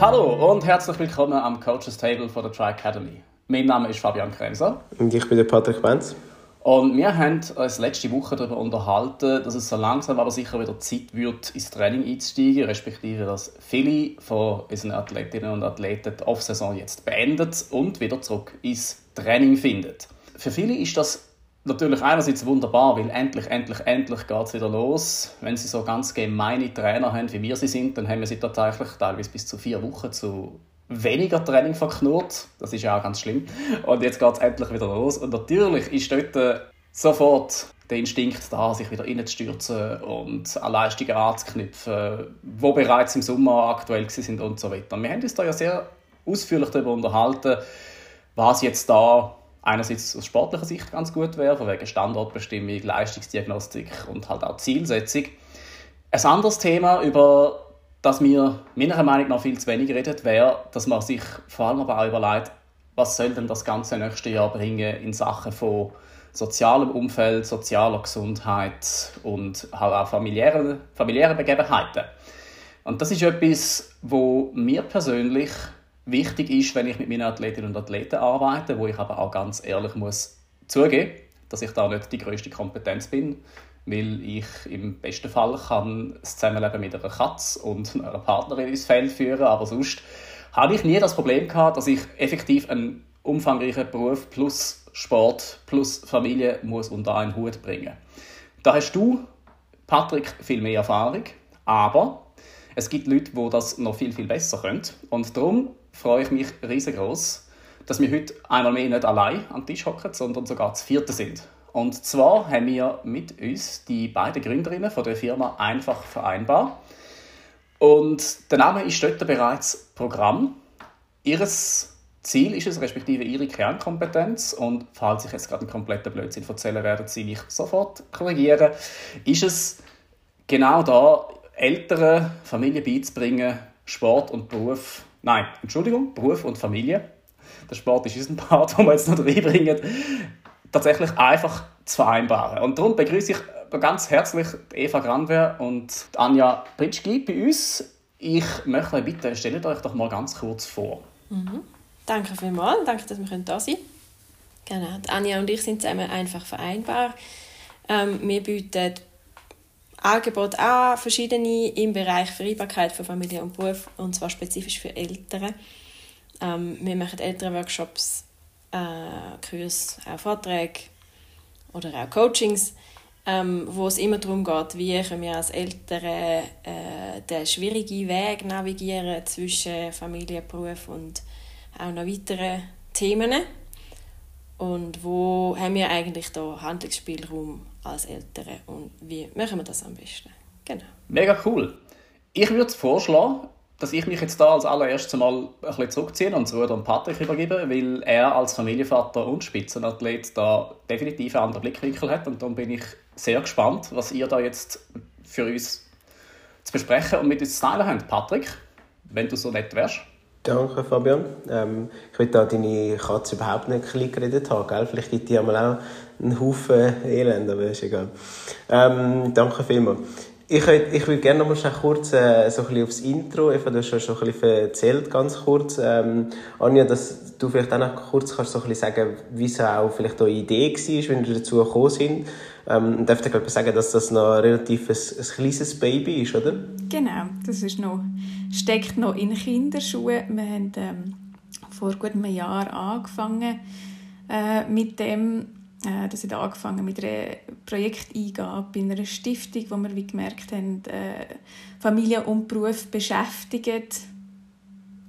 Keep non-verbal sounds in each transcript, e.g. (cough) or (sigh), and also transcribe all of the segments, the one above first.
Hallo und herzlich willkommen am Coaches Table von der Tri Academy. Mein Name ist Fabian Kremser. Und ich bin der Patrick Benz. Und wir haben uns letzte Woche darüber unterhalten, dass es so langsam aber sicher wieder Zeit wird, ins Training einzusteigen, respektive dass viele von unseren Athletinnen und Athleten die Off-Saison jetzt beendet und wieder zurück ins Training finden. Für viele ist das natürlich einerseits wunderbar, weil endlich, endlich, endlich geht es wieder los. Wenn sie so ganz gemeine Trainer haben, wie wir sie sind, dann haben wir sie tatsächlich teilweise bis zu vier Wochen zu weniger Training verknurrt. Das ist ja auch ganz schlimm. Und jetzt geht es endlich wieder los. Und natürlich ist dort äh, sofort der Instinkt da, sich wieder reinzustürzen und an Leistungen anzuknüpfen, die bereits im Sommer aktuell sind und so weiter. Wir haben uns da ja sehr ausführlich darüber unterhalten, was jetzt da einerseits aus sportlicher Sicht ganz gut wäre, von wegen Standortbestimmung, Leistungsdiagnostik und halt auch Zielsetzung. Ein anderes Thema, über das wir meiner Meinung nach viel zu wenig reden, wäre, dass man sich vor allem aber auch überlegt, was soll denn das ganze nächste Jahr bringen in Sachen von sozialem Umfeld, sozialer Gesundheit und halt auch familiären, familiären Begebenheiten. Und das ist etwas, wo mir persönlich wichtig ist, wenn ich mit meinen Athletinnen und Athleten arbeite, wo ich aber auch ganz ehrlich muss zugeben, dass ich da nicht die größte Kompetenz bin, weil ich im besten Fall kann das Zusammenleben mit einer Katze und (laughs) einer Partnerin ins Feld führen, aber sonst habe ich nie das Problem gehabt, dass ich effektiv einen umfangreichen Beruf plus Sport plus Familie muss unter einen Hut bringen. Da hast du, Patrick, viel mehr Erfahrung, aber es gibt Leute, die das noch viel, viel besser können. Und darum freue ich mich riesengroß, dass wir heute einmal mehr nicht allein am Tisch hocken, sondern sogar zu vierten sind. Und zwar haben wir mit uns die beiden Gründerinnen von der Firma Einfach Vereinbar. Und der Name ist dort bereits Programm. Ihres Ziel ist es, respektive ihre Kernkompetenz, und falls ich jetzt gerade einen kompletten Blödsinn erzählen werde, sie mich sofort korrigieren, ist es genau da, älteren Familien beizubringen, Sport und Beruf Nein, Entschuldigung, Beruf und Familie. Der Sport ist unser (laughs) Part, den wir jetzt noch reinbringen. Tatsächlich einfach zu vereinbaren. Und darum begrüße ich ganz herzlich Eva Granwer und Anja Pritschki bei uns. Ich möchte euch bitten, stellt euch doch mal ganz kurz vor. Mhm. Danke vielmals, danke, dass wir da sein. Genau, Anja und ich sind zusammen einfach vereinbar. Ähm, wir bieten Angebot an, verschiedene im Bereich Vereinbarkeit von Familie und Beruf, und zwar spezifisch für Eltern. Ähm, wir machen Elternworkshops, äh, Kurse, auch Vorträge oder auch Coachings, ähm, wo es immer darum geht, wie können wir als Eltern äh, den schwierigen Weg navigieren zwischen Familie, Beruf und auch noch weiteren Themen. Und wo haben wir eigentlich da Handlungsspielraum als Eltern und wie machen wir das am besten? Genau. Mega cool. Ich würde vorschlagen, dass ich mich jetzt da als allererstes mal ein bisschen zurückziehe und das Ruder Patrick übergebe, weil er als Familienvater und Spitzenathlet da definitiv einen anderen Blickwinkel hat und darum bin ich sehr gespannt, was ihr da jetzt für uns zu besprechen und mit uns zu teilen habt. Patrick, wenn du so nett wärst. Danke, Fabian. Ähm, ich will da deine Katze überhaupt nicht klein geredet haben. Gell? Vielleicht gibt die einmal auch einen Haufen Elend, aber ist egal. Ähm, danke vielmals. Ich, ich würde gerne noch mal kurz äh, so ein aufs Intro, Eva, du hast ja schon ein bisschen erzählt, ganz kurz. Ähm, Anja, dass du vielleicht auch noch kurz kannst so ein bisschen sagen, wie es auch vielleicht eure Idee war, wenn wir dazu gekommen sind. Ähm, darf ich sagen, dass das noch relativ ein, ein kleines Baby ist, oder? Genau, das ist noch, steckt noch in Kinderschuhen. Wir haben ähm, vor gut einem Jahr angefangen äh, mit dem, äh, das hat angefangen mit einer Projekteingabe bei einer Stiftung, wo wir wie gemerkt haben, äh, Familie und Beruf beschäftigt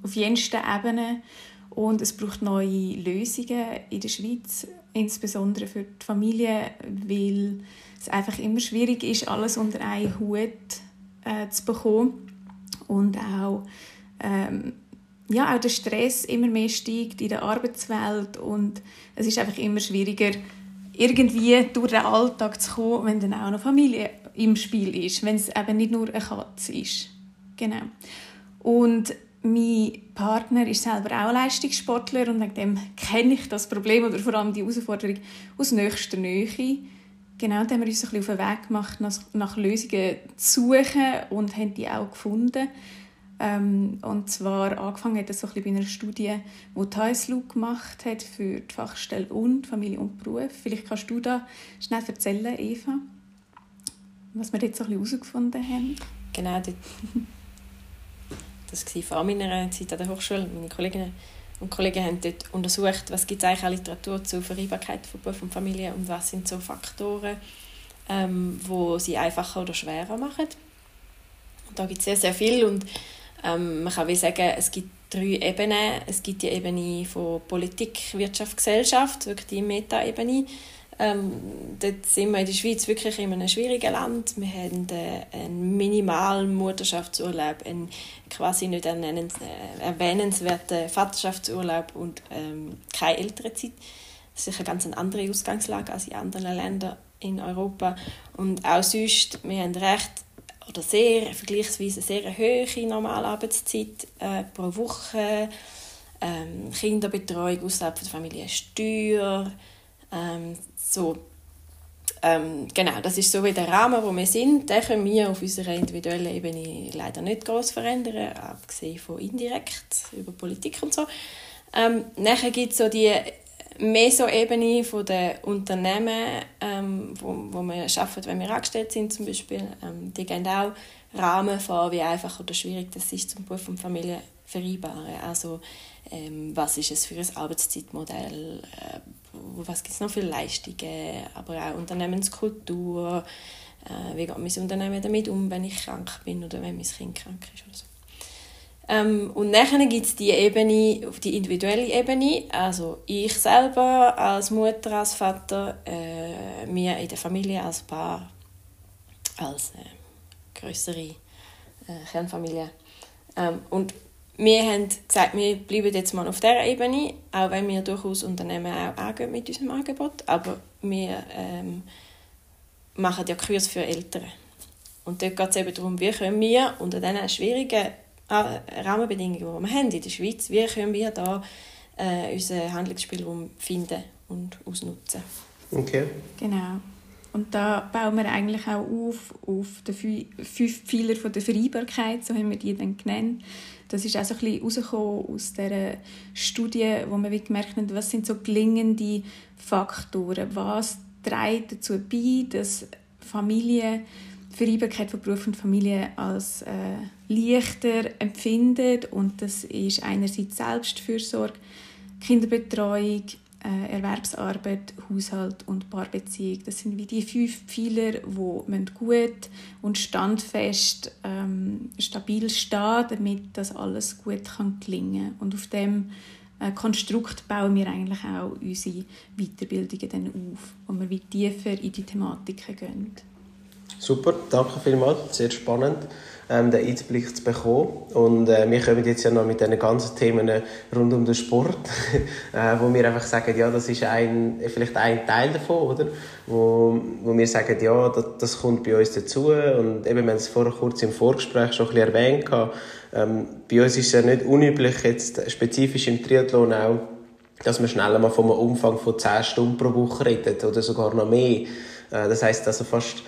auf jensten Ebenen und es braucht neue Lösungen in der Schweiz, insbesondere für die Familie, weil es einfach immer schwierig ist, alles unter einen Hut äh, zu bekommen und auch ähm, ja, auch der Stress immer mehr steigt in der Arbeitswelt und es ist einfach immer schwieriger, irgendwie durch den Alltag zu kommen, wenn dann auch noch Familie im Spiel ist, wenn es eben nicht nur eine Katze ist. Genau. Und mein Partner ist selber auch Leistungssportler und wegen dem kenne ich das Problem oder vor allem die Herausforderung aus nächster Nähe. Genau, da haben wir uns ein auf den Weg gemacht, nach, Lösungen zu suchen und haben die auch gefunden. Ähm, und zwar angefangen hat es so ein bei einer Studie, die TASLU gemacht hat für die Fachstelle und Familie und Beruf. Vielleicht kannst du da schnell erzählen, Eva, was wir jetzt so herausgefunden haben. Genau, das war vor meiner Zeit an der Hochschule. Meine Kolleginnen und Kollegen haben dort untersucht, was gibt es eigentlich an Literatur zur Vereinbarkeit von Beruf und Familie und was sind so Faktoren, ähm, sie einfacher oder schwerer machen. Und da gibt es sehr, sehr viel und ähm, man kann wie sagen, es gibt drei Ebenen. Es gibt die Ebene von Politik, Wirtschaft, Gesellschaft, wirklich die Meta-Ebene. Ähm, dort sind wir in der Schweiz wirklich in einem schwierigen Land. Wir haben äh, einen minimalen Mutterschaftsurlaub, einen quasi nicht äh, erwähnenswerten Vaterschaftsurlaub und ähm, keine Elternzeit. Das ist eine ganz andere Ausgangslage als in anderen Ländern in Europa. Und auch sonst, wir haben recht oder sehr, vergleichsweise sehr hohe Normalarbeitszeit äh, pro Woche, ähm, Kinderbetreuung außerhalb der Familie, Steuer, ähm, so. Ähm, genau, das ist so wie der Rahmen, wo wir sind. Den können wir auf unserer individuellen Ebene leider nicht groß verändern, abgesehen von indirekt über Politik und so. Ähm, nachher gibt es so die Meso-Ebene der Unternehmen, ähm, wo, wo wir arbeiten, wenn wir angestellt sind zum Beispiel, ähm, die geben auch Rahmen vor, wie einfach oder schwierig das ist, zum Beruf und Familie vereinbaren. Also ähm, was ist es für ein Arbeitszeitmodell, äh, was gibt es noch für Leistungen, aber auch Unternehmenskultur, äh, wie geht mein Unternehmen damit um, wenn ich krank bin oder wenn mein Kind krank ist oder so. Ähm, und dann gibt es die Ebene, die individuelle Ebene, also ich selber als Mutter, als Vater, äh, wir in der Familie als Paar, als äh, größere äh, Kernfamilie. Ähm, und wir haben gesagt, wir bleiben jetzt mal auf dieser Ebene, auch wenn wir durchaus Unternehmen auch angehen mit unserem Angebot, aber wir ähm, machen ja Kurs für Eltern. Und dort geht es eben darum, wie können wir unter diesen schwierigen Rahmenbedingungen, die wir haben in der Schweiz, wie können wir da äh, unseren Handlungsspielraum finden und ausnutzen. Okay. Genau. Und da bauen wir eigentlich auch auf, auf die fünf Pfeiler von der Vereinbarkeit, so haben wir die dann genannt. Das ist auch so ein bisschen rausgekommen aus dieser Studie, wo wir gemerkt haben, was sind so gelingende Faktoren, was trägt dazu bei, dass Familie Vereinbarkeit von Beruf und Familie als äh, leichter empfindet und das ist einerseits Selbstfürsorge, Kinderbetreuung, äh, Erwerbsarbeit, Haushalt und Paarbeziehung. Das sind wie die fünf Pfeiler, die gut und standfest, ähm, stabil stehen, damit das alles gut kann gelingen Und auf dem äh, Konstrukt bauen wir eigentlich auch unsere Weiterbildungen dann auf, wo wir wie tiefer in die Thematiken gehen. Super, danke vielmals, sehr spannend, ähm, den Einblick zu bekommen. Und äh, wir kommen jetzt ja noch mit diesen ganzen Themen rund um den Sport, (laughs) äh, wo wir einfach sagen, ja, das ist ein, vielleicht ein Teil davon, oder? Wo, wo wir sagen, ja, das, das kommt bei uns dazu. Und eben, wir haben es vorher kurz im Vorgespräch schon ein bisschen erwähnt. Ähm, bei uns ist es ja nicht unüblich, jetzt spezifisch im Triathlon auch, dass man schneller mal von einem Umfang von 10 Stunden pro Woche redet oder sogar noch mehr. Äh, das heißt also fast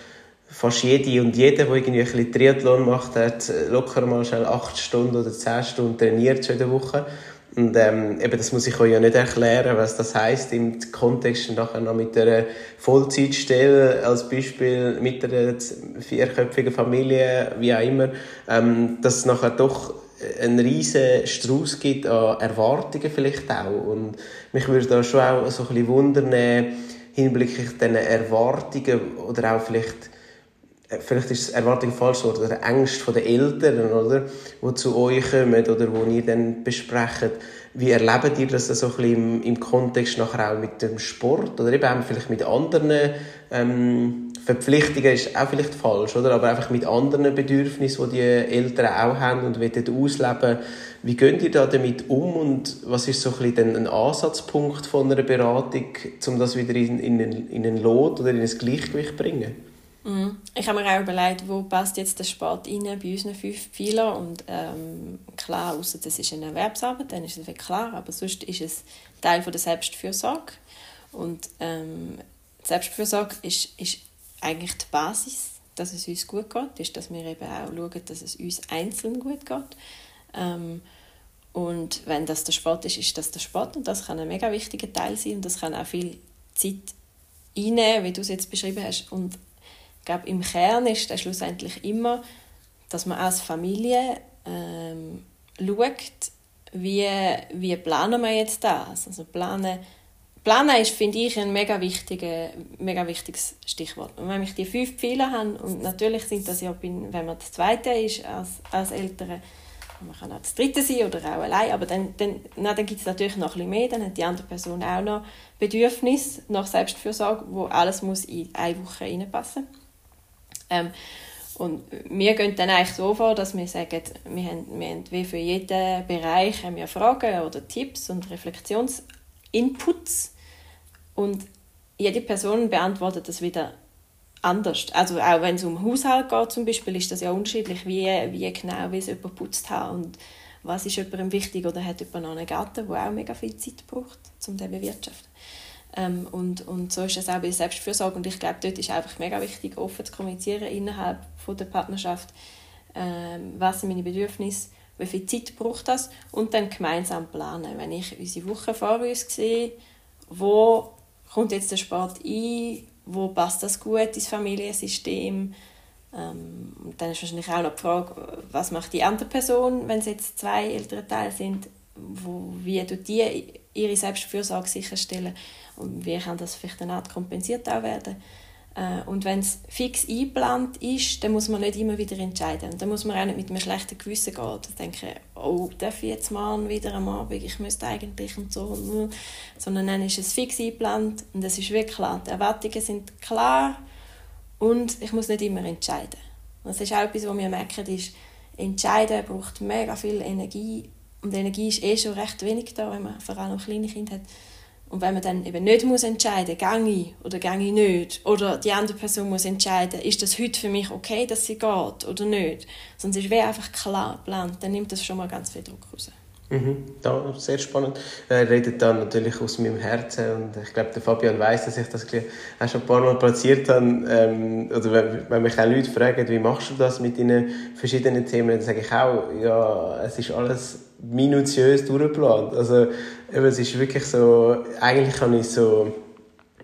fast jede und jeder, der irgendwie ein bisschen Triathlon macht, hat locker mal schnell acht Stunden oder zehn Stunden trainiert schon in der Woche. Und ähm, eben, das muss ich euch ja nicht erklären, was das heißt im Kontext nachher noch mit einer Vollzeitstelle als Beispiel mit einer vierköpfigen Familie, wie auch immer, ähm, dass es nachher doch einen riesen Strauß gibt an Erwartungen vielleicht auch. Und mich würde da schon auch so ein bisschen wundern, hinblicklich diesen Erwartungen oder auch vielleicht äh, vielleicht ist das Erwartung falsch oder Ängste der Eltern, oder, die zu euch kommen oder wo ihr dann besprecht. Wie erlebt ihr das so im, im Kontext nachher auch mit dem Sport oder eben auch vielleicht mit anderen ähm, Verpflichtungen ist auch vielleicht falsch, oder? aber einfach mit anderen Bedürfnissen, die die Eltern auch haben und wollen ausleben. Wie geht ihr da damit um und was ist so ein, bisschen ein Ansatzpunkt von einer Beratung, um das wieder in, in, in einen Lot oder in ein Gleichgewicht zu bringen? Mhm. Ich habe mir auch überlegt, wo passt jetzt der Sport rein bei unseren fünf Pfeilern und ähm, klar, außer das ist eine Erwerbsarbeit, dann ist es klar, aber sonst ist es Teil von der Selbstfürsorge und ähm, Selbstfürsorge ist, ist eigentlich die Basis, dass es uns gut geht, ist, dass wir eben auch schauen, dass es uns einzeln gut geht. Ähm, und wenn das der Sport ist, ist das der Sport und das kann ein mega wichtiger Teil sein und das kann auch viel Zeit einnehmen, wie du es jetzt beschrieben hast. Und glaube, im Kern ist das schlussendlich immer, dass man als Familie ähm, schaut, wie, wie planen wir jetzt das? Also planen, planen ist, finde ich, ein mega, wichtige, mega wichtiges Stichwort. Und wenn ich die fünf Pfeiler habe, und natürlich sind das ja, wenn man das Zweite ist als, als Eltern, man kann auch das Dritte sein oder auch allein, aber dann, dann, dann gibt es natürlich noch ein mehr, dann hat die andere Person auch noch Bedürfnis nach Selbstfürsorge, wo alles muss in eine Woche reinpassen ähm, und wir gehen dann eigentlich so vor, dass wir sagen, wir haben, wir haben wie für jeden Bereich haben wir Fragen oder Tipps und Reflexionsinputs und jede Person beantwortet das wieder anders. Also auch wenn es um Haushalt geht zum Beispiel, ist das ja unterschiedlich, wie, wie genau wie es jemand putzt hat und was ist jemandem wichtig oder hat jemand noch einen Garten, der auch mega viel Zeit braucht, um den zu bewirtschaften. Ähm, und, und so ist es auch bei der Selbstfürsorge. Und ich glaube, dort ist einfach mega wichtig, offen zu kommunizieren innerhalb von der Partnerschaft, ähm, was sind meine Bedürfnisse, wie viel Zeit braucht das? Und dann gemeinsam planen. Wenn ich unsere Woche vor uns sehe, wo kommt jetzt der Sport ein, wo passt das gut ins Familiensystem. Ähm, und dann ist wahrscheinlich auch noch die Frage, was macht die andere Person, wenn es jetzt zwei ältere Teile sind, wo, wie tut die ihre Selbstfürsorge sicherstellen wie kann das vielleicht eine Art kompensiert auch werden. Äh, und wenn es fix eingeplant ist, dann muss man nicht immer wieder entscheiden. Und dann muss man auch nicht mit einem schlechten Gewissen gehen und denken, oh, darf ich jetzt mal wieder am Abend, ich müsste eigentlich und so. Sondern dann ist es fix eingeplant und es ist wirklich klar. Die Erwartungen sind klar und ich muss nicht immer entscheiden. Das ist auch etwas, was wir merken, ist, entscheiden braucht mega viel Energie und Energie ist eh schon recht wenig da, wenn man vor allem kleine Kinder hat. Und wenn man dann eben nicht muss entscheiden muss, gehe ich oder gehe ich nicht, oder die andere Person muss entscheiden, ist das heute für mich okay, dass sie geht oder nicht, sonst ist es einfach klar geplant, dann nimmt das schon mal ganz viel Druck raus. Mhm, ja, sehr spannend. Er redet dann natürlich aus meinem Herzen und ich glaube, der Fabian weiß, dass ich das auch schon ein paar Mal platziert habe. Ähm, oder wenn, wenn mich auch Leute fragen, wie machst du das mit deinen verschiedenen Themen, dann sage ich auch, ja, es ist alles minutiös durchgeplant. Also eben, es ist wirklich so, eigentlich habe ich so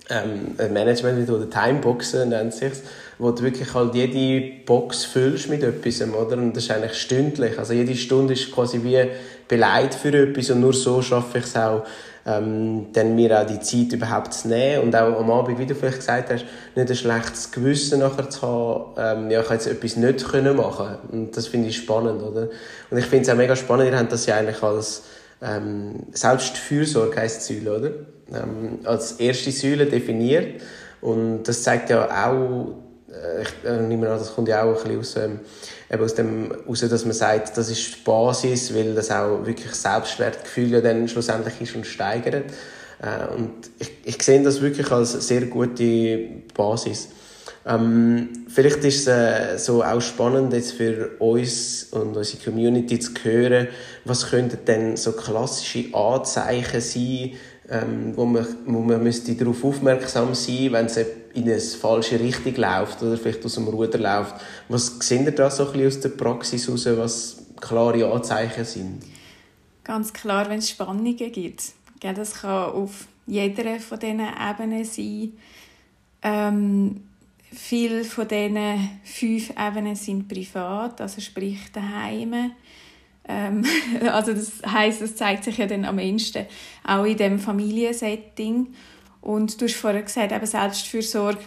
ähm, ein Management oder Timeboxen nennt sich wo du wirklich halt jede Box füllst mit etwas, oder? Und das ist eigentlich stündlich. Also jede Stunde ist quasi wie Beleit für etwas und nur so schaffe ich es auch, ähm, dann mir auch die Zeit überhaupt zu nehmen und auch am Abend, wie du vielleicht gesagt hast, nicht ein schlechtes Gewissen nachher zu haben, ähm, ja, ich habe jetzt etwas nicht können machen und das finde ich spannend, oder? Und ich finde es auch mega spannend, ihr habt das ja eigentlich als ähm, Selbstfürsorge heisst Säule, oder? Ähm, als erste Säule definiert und das zeigt ja auch ich äh, nehme an, das kommt ja auch ein bisschen aus, ähm, aus dem, aus, dass man sagt, das ist die Basis, weil das auch wirklich Selbstwertgefühl ja dann schlussendlich ist und steigert. Äh, und ich, ich sehe das wirklich als sehr gute Basis. Ähm, vielleicht ist es äh, so auch spannend jetzt für uns und unsere Community zu hören, was könnten denn so klassische Anzeichen sein, ähm, wo man, wo man müsste darauf aufmerksam sein, wenn es in eine falsche Richtung läuft oder vielleicht aus dem Ruder läuft. Was sind ihr da so ein aus der Praxis heraus, was klare Anzeichen sind? Ganz klar, wenn es Spannungen gibt. Das kann auf jeder von diesen Ebenen sein. Ähm, viele von diesen fünf Ebenen sind privat, also sprich daheim. Ähm, (laughs) also das heißt, das zeigt sich ja dann am ehesten auch in dem Familiensetting. Und du hast vorher gesagt, eben Selbstfürsorge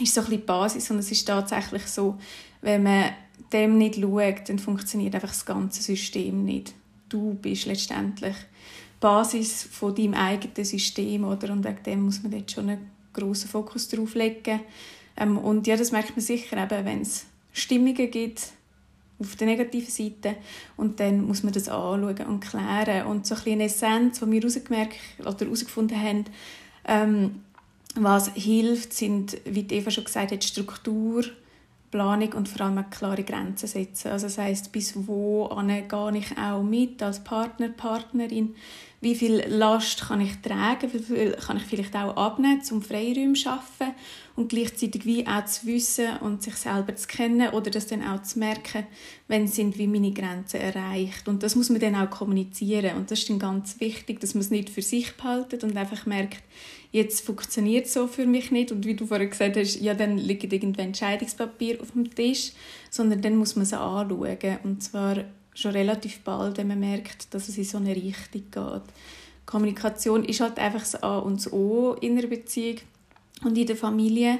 ist so ein bisschen die Basis und es ist tatsächlich so, wenn man dem nicht schaut, dann funktioniert einfach das ganze System nicht. Du bist letztendlich die Basis von deinem eigenen System oder? und wegen dem muss man dort schon einen grossen Fokus drauf legen. Ähm, und ja, das merkt man sicher wenn es Stimmungen gibt, auf der negativen Seite und dann muss man das anschauen und klären und so ein eine Essenz, die wir herausgefunden haben, ähm, Was hilft, sind, wie Eva schon gesagt hat, Struktur, Planung und vor allem klare Grenzen setzen. Also das heißt, bis wo gehe ich auch mit als Partner, Partnerin? Wie viel Last kann ich tragen? Wie viel kann ich vielleicht auch abnehmen, zum Freiräume schaffen und gleichzeitig wie auch zu wissen und sich selber zu kennen oder das dann auch zu merken, wenn sind wie meine Grenzen erreicht. Und das muss man dann auch kommunizieren und das ist dann ganz wichtig, dass man es nicht für sich behaltet und einfach merkt, jetzt funktioniert so für mich nicht und wie du vorhin gesagt hast, ja, dann liegt irgendein Entscheidungspapier auf dem Tisch, sondern dann muss man sie anschauen und zwar schon relativ bald, wenn man merkt, dass es in so eine Richtung geht. Kommunikation ist halt einfach das A und das O in einer Beziehung und in der Familie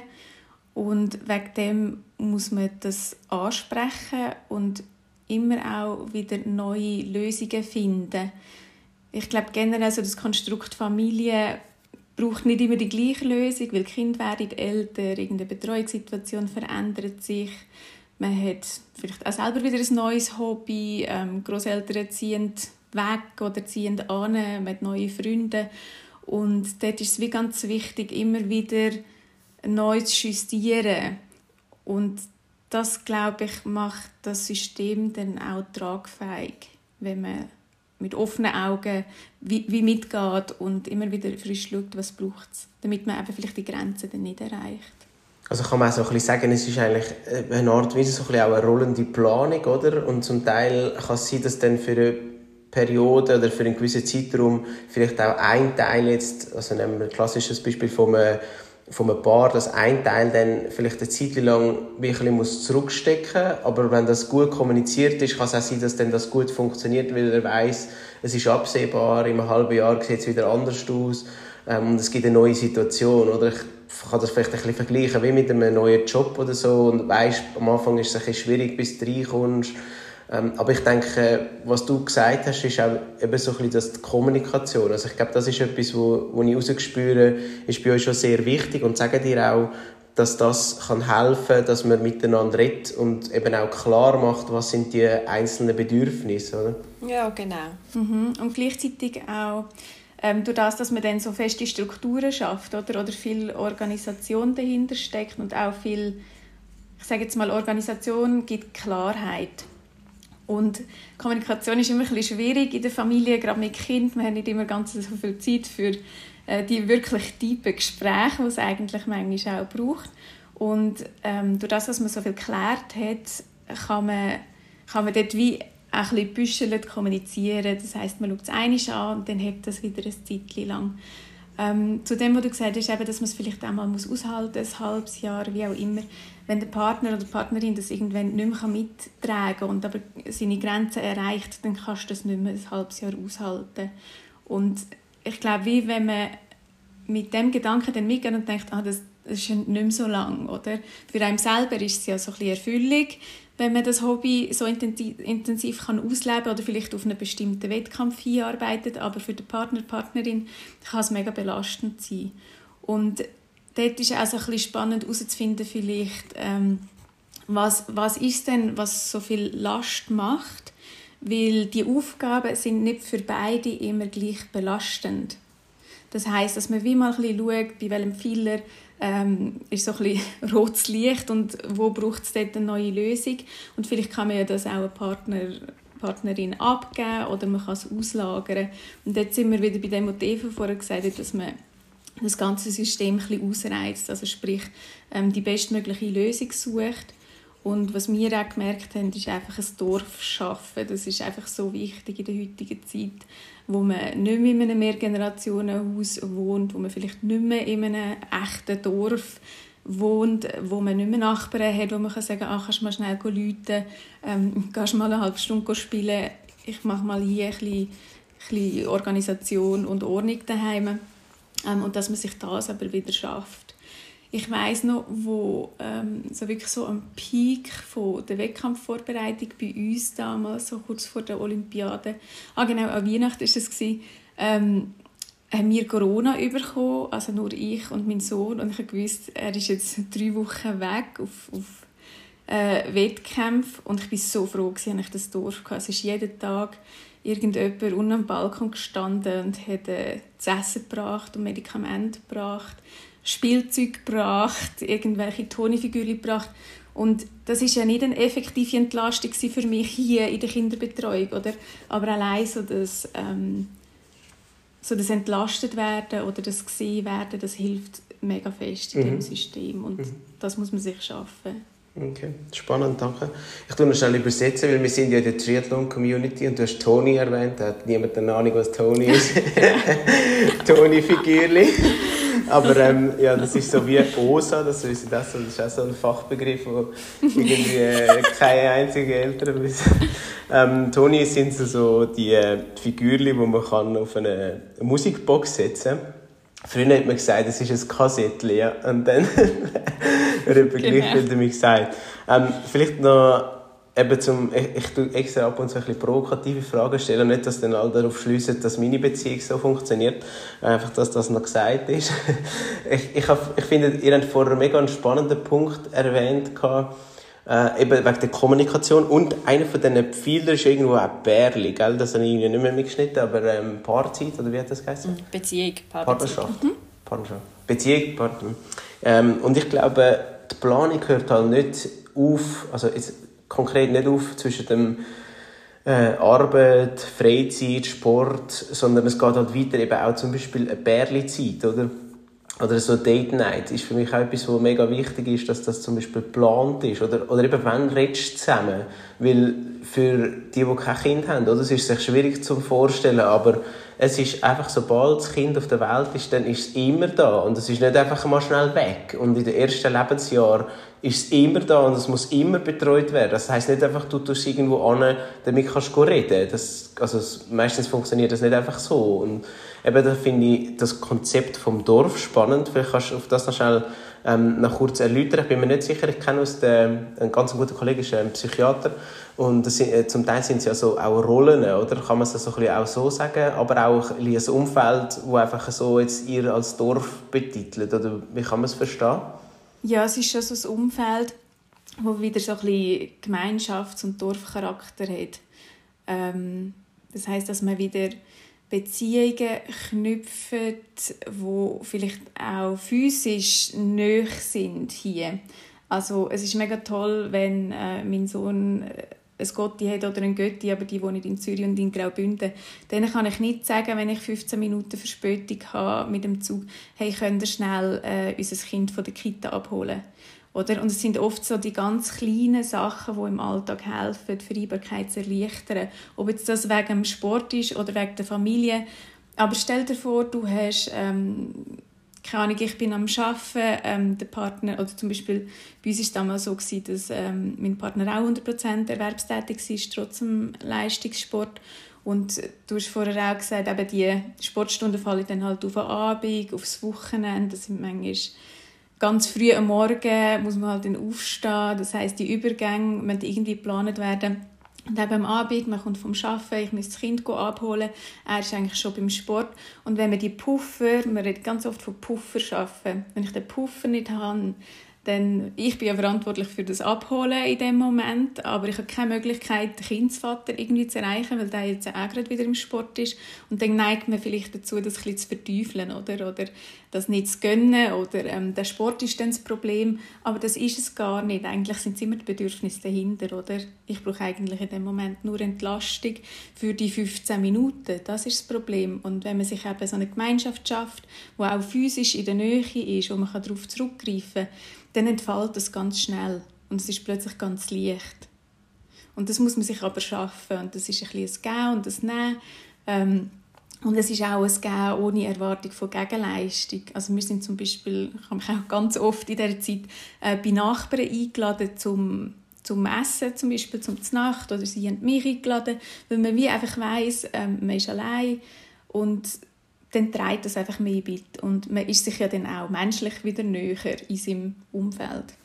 und wegen dem muss man das ansprechen und immer auch wieder neue Lösungen finden. Ich glaube generell so das Konstrukt Familie braucht nicht immer die gleiche Lösung, weil Kinder werden älter, irgendeine Betreuungssituation verändert sich. Man hat vielleicht auch selber wieder ein neues Hobby. Ähm, Großeltern ziehen weg oder ziehen an, man hat neue Freunde. Und dort ist es wie ganz wichtig, immer wieder neu zu justieren. Und das, glaube ich, macht das System dann auch tragfähig, wenn man mit offenen Augen wie, wie mitgeht und immer wieder frisch schaut, was braucht es, damit man eben vielleicht die Grenzen dann nicht erreicht. Also kann man auch so ein bisschen sagen, es ist eigentlich eine Art wie so ein bisschen auch eine rollende Planung, oder? Und zum Teil kann es sein, dass dann für Periode oder für einen gewissen Zeitraum vielleicht auch ein Teil jetzt, also nehmen wir ein klassisches Beispiel von einem von einem Paar, dass ein Teil dann vielleicht eine Zeit lang wirklich muss zurückstecken aber wenn das gut kommuniziert ist, kann es auch sein, dass dann das gut funktioniert, weil er weiß, es ist absehbar, einem halben Jahr sieht es wieder anders aus ähm, und es gibt eine neue Situation oder? Ich kann das vielleicht ein bisschen vergleichen wie mit einem neuen Job oder so und weißt, am Anfang ist es ein bisschen schwierig, bis du reinkommst aber ich denke, was du gesagt hast, ist auch eben so ein bisschen das die Kommunikation. Also ich glaube, das ist etwas, wo, wo ich rausgespüre, ist bei euch schon sehr wichtig und sage dir auch, dass das kann helfen, dass man miteinander redet und eben auch klar macht, was sind die einzelnen Bedürfnisse, oder? Ja, genau. Mhm. Und gleichzeitig auch ähm, durch das, dass man dann so feste Strukturen schafft, oder, oder viel Organisation dahinter steckt und auch viel, ich sage jetzt mal, Organisation gibt Klarheit. Und Kommunikation ist immer ein bisschen schwierig in der Familie, gerade mit Kind. Man hat nicht immer ganz so viel Zeit für äh, die wirklich tiefen Gespräche, die es eigentlich manchmal auch braucht. Und ähm, durch das, dass man so viel geklärt hat, kann man, kann man dort wie auch ein bisschen kommunizieren. Das heißt, man schaut es einmal an und dann hat das wieder ein Zeitchen lang. Ähm, zu dem, was du gesagt hast, eben, dass man es vielleicht auch mal aushalten muss, ein halbes Jahr, wie auch immer. Wenn der Partner oder die Partnerin das irgendwann nicht mehr mittragen kann und aber seine Grenzen erreicht, dann kannst du das nicht mehr ein halbes Jahr aushalten. Und ich glaube, wie wenn man mit dem Gedanken dann mitgeht und denkt, ah, das, das ist nicht mehr so lang, oder? Für einen selber ist es ja so ein Erfüllung, wenn man das Hobby so intensiv, intensiv kann ausleben kann oder vielleicht auf einen bestimmten Wettkampf hinarbeitet, aber für den Partner, Partnerin kann es mega belastend sein. Und dort ist auch so ein spannend herauszufinden, vielleicht, ähm, was, was ist denn, was so viel Last macht, weil die Aufgaben sind nicht für beide immer gleich belastend. Das heißt, dass man wie mal ein bisschen schaut, bei welchem Fehler ähm, ist so ein (laughs) rotes Licht und wo braucht es dort eine neue Lösung. Und vielleicht kann man ja das auch einem Partner, Partnerin abgeben oder man kann es auslagern. Und jetzt sind wir wieder bei dem, was Eva vorher gesagt hat, dass man das ganze System ein ausreizt, also sprich ähm, die bestmögliche Lösung sucht. Und was wir auch gemerkt haben, ist einfach ein Dorf schaffen. Das ist einfach so wichtig in der heutigen Zeit, wo man nicht mehr in einem Mehrgenerationenhaus wohnt, wo man vielleicht nicht mehr in einem echten Dorf wohnt, wo man nicht mehr Nachbarn hat, wo man kann sagen kann, ah, kannst du mal schnell rufen, ähm, kannst mal eine halbe Stunde spielen, ich mache mal hier ein bisschen, ein bisschen Organisation und Ordnung daheim ähm, und dass man sich das aber wieder schafft. Ich weiß noch, wo ähm, so wirklich so am Peak von der Wettkampfvorbereitung bei uns damals, so kurz vor der Olympiade, ah genau, an Weihnachten war es, ähm, haben wir Corona bekommen, also nur ich und mein Sohn. Und ich wusste, er ist jetzt (laughs) drei Wochen weg auf, auf äh, Wettkämpfe und ich war so froh, dass ich das Dorf hatte. Es ist jeden Tag irgendjemand unten am Balkon gestanden und hat äh, zu essen gebracht und Medikamente gebracht. Spielzeug gebracht, irgendwelche Tonifiguren gebracht. Und das ist ja nicht eine effektive Entlastung für mich hier in der Kinderbetreuung, oder? Aber allein so das, ähm, so das entlastet werden oder das gesehen werden, das hilft mega fest in mhm. dem System und mhm. das muss man sich schaffen. Okay, spannend, danke. Ich tue noch schnell übersetzen, weil wir sind ja in der Triathlon-Community und du hast Toni erwähnt, da hat niemand eine Ahnung, was Toni ist. (laughs) Toni Figürli. Aber ähm, ja, das ist so wie OSA, das ist, das, das ist auch so ein Fachbegriff, wo irgendwie äh, keine einzige Eltern wissen. Ähm, Toni sind so, so die äh, Figürli, die man kann auf eine Musikbox setzen kann Früher hat man gesagt, es ist ein Kassettchen, ja. Und dann (laughs) wird jemand genau. gleich wieder gesagt. Ähm, vielleicht noch eben zum, ich, ich tue extra ab und zu ein bisschen provokative Fragen stellen, nicht, dass dann alle darauf schliessen, dass meine Beziehung so funktioniert, einfach, dass das noch gesagt ist. (laughs) ich, ich, hab, ich finde, ihr habt vorher einen mega spannenden Punkt erwähnt, gehabt, äh, eben wegen der Kommunikation und einer von diesen Pfeilern ist irgendwo auch Bärli, gell? Das habe ich nicht mehr mitgeschnitten, aber ähm, Paarzeit, oder wie hat das geheißen? Mhm. Beziehung, Partnerschaft. Mhm. Partnerschaft. Beziehung, Partner. Ähm, und ich glaube, die Planung hört halt nicht auf, also jetzt konkret nicht auf zwischen dem äh, Arbeit, Freizeit, Sport, sondern es geht halt weiter eben auch zum Beispiel eine Bärli-Zeit, oder? Oder so Date Night ist für mich auch etwas, was mega wichtig ist, dass das zum Beispiel geplant ist. Oder, oder eben, wann redest du zusammen? Weil für die, die kein Kind haben, oder, es ist sich schwierig zu vorstellen, aber es ist einfach, sobald das Kind auf der Welt ist, dann ist es immer da. Und es ist nicht einfach mal schnell weg. Und in den ersten Lebensjahren ist es immer da und es muss immer betreut werden. Das heißt nicht einfach, du tust irgendwo an, damit kannst du reden. Das, also meistens funktioniert das nicht einfach so. Und eben da finde ich das Konzept vom Dorf spannend. Vielleicht kannst du auf das noch schnell ähm, noch kurz erläutern. Ich bin mir nicht sicher, ich kenne aus der, ein ganz guter Kollege ist ein Psychiater und sind, äh, zum Teil sind es ja so auch Rollen, oder? Kann man es so auch so sagen, aber auch ein, ein Umfeld, wo einfach so jetzt ihr als Dorf betitelt, oder wie kann man es verstehen? Ja, es ist schon so ein Umfeld, wo wieder so ein bisschen Gemeinschafts- und Dorfcharakter hat. Ähm, das heißt, dass man wieder Beziehungen knüpft, wo vielleicht auch physisch nöch sind hier. Also es ist mega toll, wenn äh, mein Sohn äh, ein Gotti hat oder ein Götti, aber die wohnen in Zürich und in Graubünden. Dann kann ich nicht sagen, wenn ich 15 Minuten Verspätung habe mit dem Zug, hey, könnt ihr schnell äh, unser Kind von der Kita abholen? Oder? Und es sind oft so die ganz kleinen Sachen, die im Alltag helfen, die Vereinbarkeit zu erleichtern. Ob jetzt das wegen dem Sport ist oder wegen der Familie. Aber stell dir vor, du hast, ähm, keine Ahnung, ich bin am Arbeiten, ähm, der Partner, oder zum Beispiel bei uns war es damals so, gewesen, dass ähm, mein Partner auch 100% erwerbstätig war, trotz dem Leistungssport. Und du hast vorher auch gesagt, eben die Sportstunden fallen dann halt auf den Abend, aufs Wochenende. Das sind manchmal ganz früh am Morgen muss man halt dann aufstehen. Das heißt, die Übergänge müssen irgendwie geplant werden. Und eben am Abend, man kommt vom Arbeiten, ich muss das Kind abholen, er ist eigentlich schon beim Sport. Und wenn man die Puffer, man redet ganz oft von Puffer schaffen, wenn ich den Puffer nicht habe, denn ich bin ja verantwortlich für das Abholen in dem Moment, aber ich habe keine Möglichkeit, den Kindsvater irgendwie zu erreichen, weil der jetzt auch gerade wieder im Sport ist. Und dann neigt man vielleicht dazu, das ein bisschen zu verteufeln oder, oder das nicht zu gönnen oder ähm, der Sport ist dann das Problem. Aber das ist es gar nicht. Eigentlich sind es immer die Bedürfnisse dahinter, oder? Ich brauche eigentlich in dem Moment nur Entlastung für die 15 Minuten. Das ist das Problem. Und wenn man sich eben so eine Gemeinschaft schafft, wo auch physisch in der Nähe ist, wo man darauf zurückgreifen kann, dann entfällt das ganz schnell und es ist plötzlich ganz leicht. Und das muss man sich aber schaffen und das ist ein bisschen ein Gehen und ein Nehmen. Ähm, und es ist auch ein Gehen ohne Erwartung von Gegenleistung. Also wir sind zum Beispiel, ich habe mich auch ganz oft in dieser Zeit äh, bei Nachbarn eingeladen zum zum Essen zum Beispiel zum Nacht oder sie haben mich eingeladen, weil man wie einfach weiss, ähm, man ist allein und dann trägt das einfach mehr bei. Und man ist sich ja dann auch menschlich wieder näher in seinem Umfeld.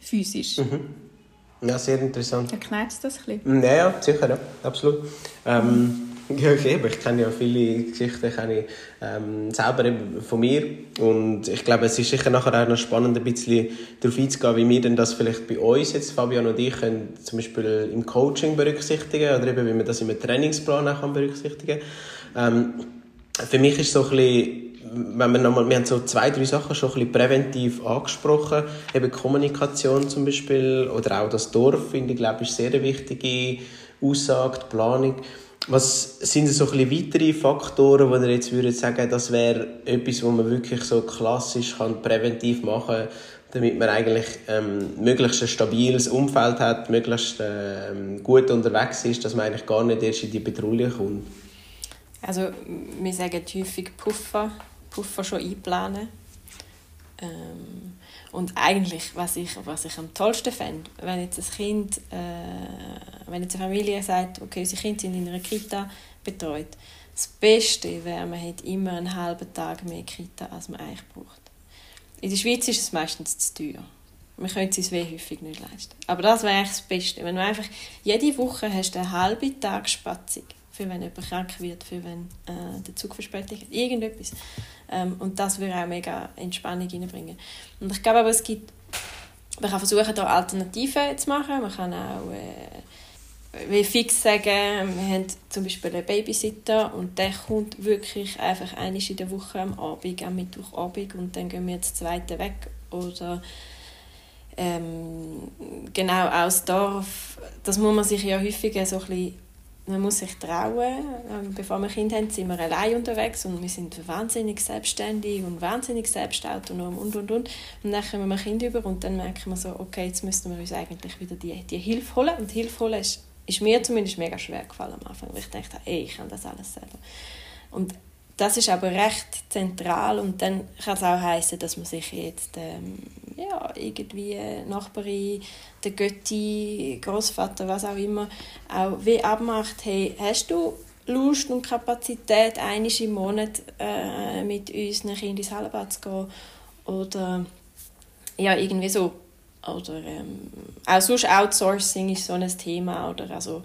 Physisch. Mhm. Ja, sehr interessant. Erklärt es das ein bisschen? Ja, ja sicher, ja. absolut. Ähm, ja, okay, ich kenne ja viele Geschichten kenne ich, ähm, selber von mir und ich glaube, es ist sicher nachher auch noch spannend, ein bisschen darauf einzugehen, wie wir denn das vielleicht bei uns jetzt, Fabian und ich, können zum Beispiel im Coaching berücksichtigen oder eben, wie man das im Trainingsplan auch berücksichtigen kann. Ähm, für mich ist so ein bisschen wenn wir, nochmal, wir haben so zwei, drei Sachen schon ein bisschen präventiv angesprochen, eben Kommunikation zum Beispiel oder auch das Dorf, finde ich, glaube ich, ist sehr eine wichtige Aussage, die Planung. Was sind so ein weitere Faktoren, wo ihr jetzt würdet sagen, das wäre etwas, wo man wirklich so klassisch kann präventiv machen kann, damit man eigentlich ähm, möglichst ein stabiles Umfeld hat, möglichst ähm, gut unterwegs ist, dass man eigentlich gar nicht erst in die Betreuung kommt? Also wir sagen häufig Puffer, Puffer schon einplanen. Ähm, und eigentlich, was ich, was ich am tollsten fände, wenn jetzt ein Kind, äh, wenn jetzt eine Familie sagt, okay, unsere Kinder sind in einer Kita betreut, das Beste wäre, man hat immer einen halben Tag mehr Kita, als man eigentlich braucht. In der Schweiz ist es meistens zu teuer. Man könnte es sehr häufig nicht leisten. Aber das wäre eigentlich das Beste. Wenn du einfach jede Woche hast einen halben Tag Spatzig für wenn jemand krank wird, für wenn äh, der Zug verspätet ist, irgendetwas. Ähm, und das würde auch mega Entspannung reinbringen. Und ich glaube aber, es gibt, man kann versuchen, da Alternativen zu machen. Man kann auch äh, wie fix sagen, wir haben zum Beispiel einen Babysitter und der kommt wirklich einfach einmal in der Woche am Abend, am Mittwochabend und dann gehen wir jetzt zweite weg oder ähm, genau aus Dorf. Das muss man sich ja häufiger so ein bisschen man muss sich trauen. Ähm, bevor wir Kind haben, sind wir allein unterwegs und wir sind wahnsinnig selbstständig und wahnsinnig selbstautonom und und und. Und dann kommen wir Kind über und dann merken wir so, okay, jetzt müssten wir uns eigentlich wieder die, die Hilfe holen. Und Hilfe holen ist, ist mir zumindest mega schwer gefallen am Anfang, weil ich dachte, ey, ich kann das alles selber. Und das ist aber recht zentral und dann kann es auch heißen, dass man sich jetzt ähm, ja, irgendwie Nachbarin, der Götti, Großvater, was auch immer, auch wie abmacht, hey, hast du Lust und Kapazität, einmal im Monat äh, mit unseren Kindern ins Hallenbad zu gehen oder ja, irgendwie so. Oder ähm, auch sonst Outsourcing ist so ein Thema. Oder also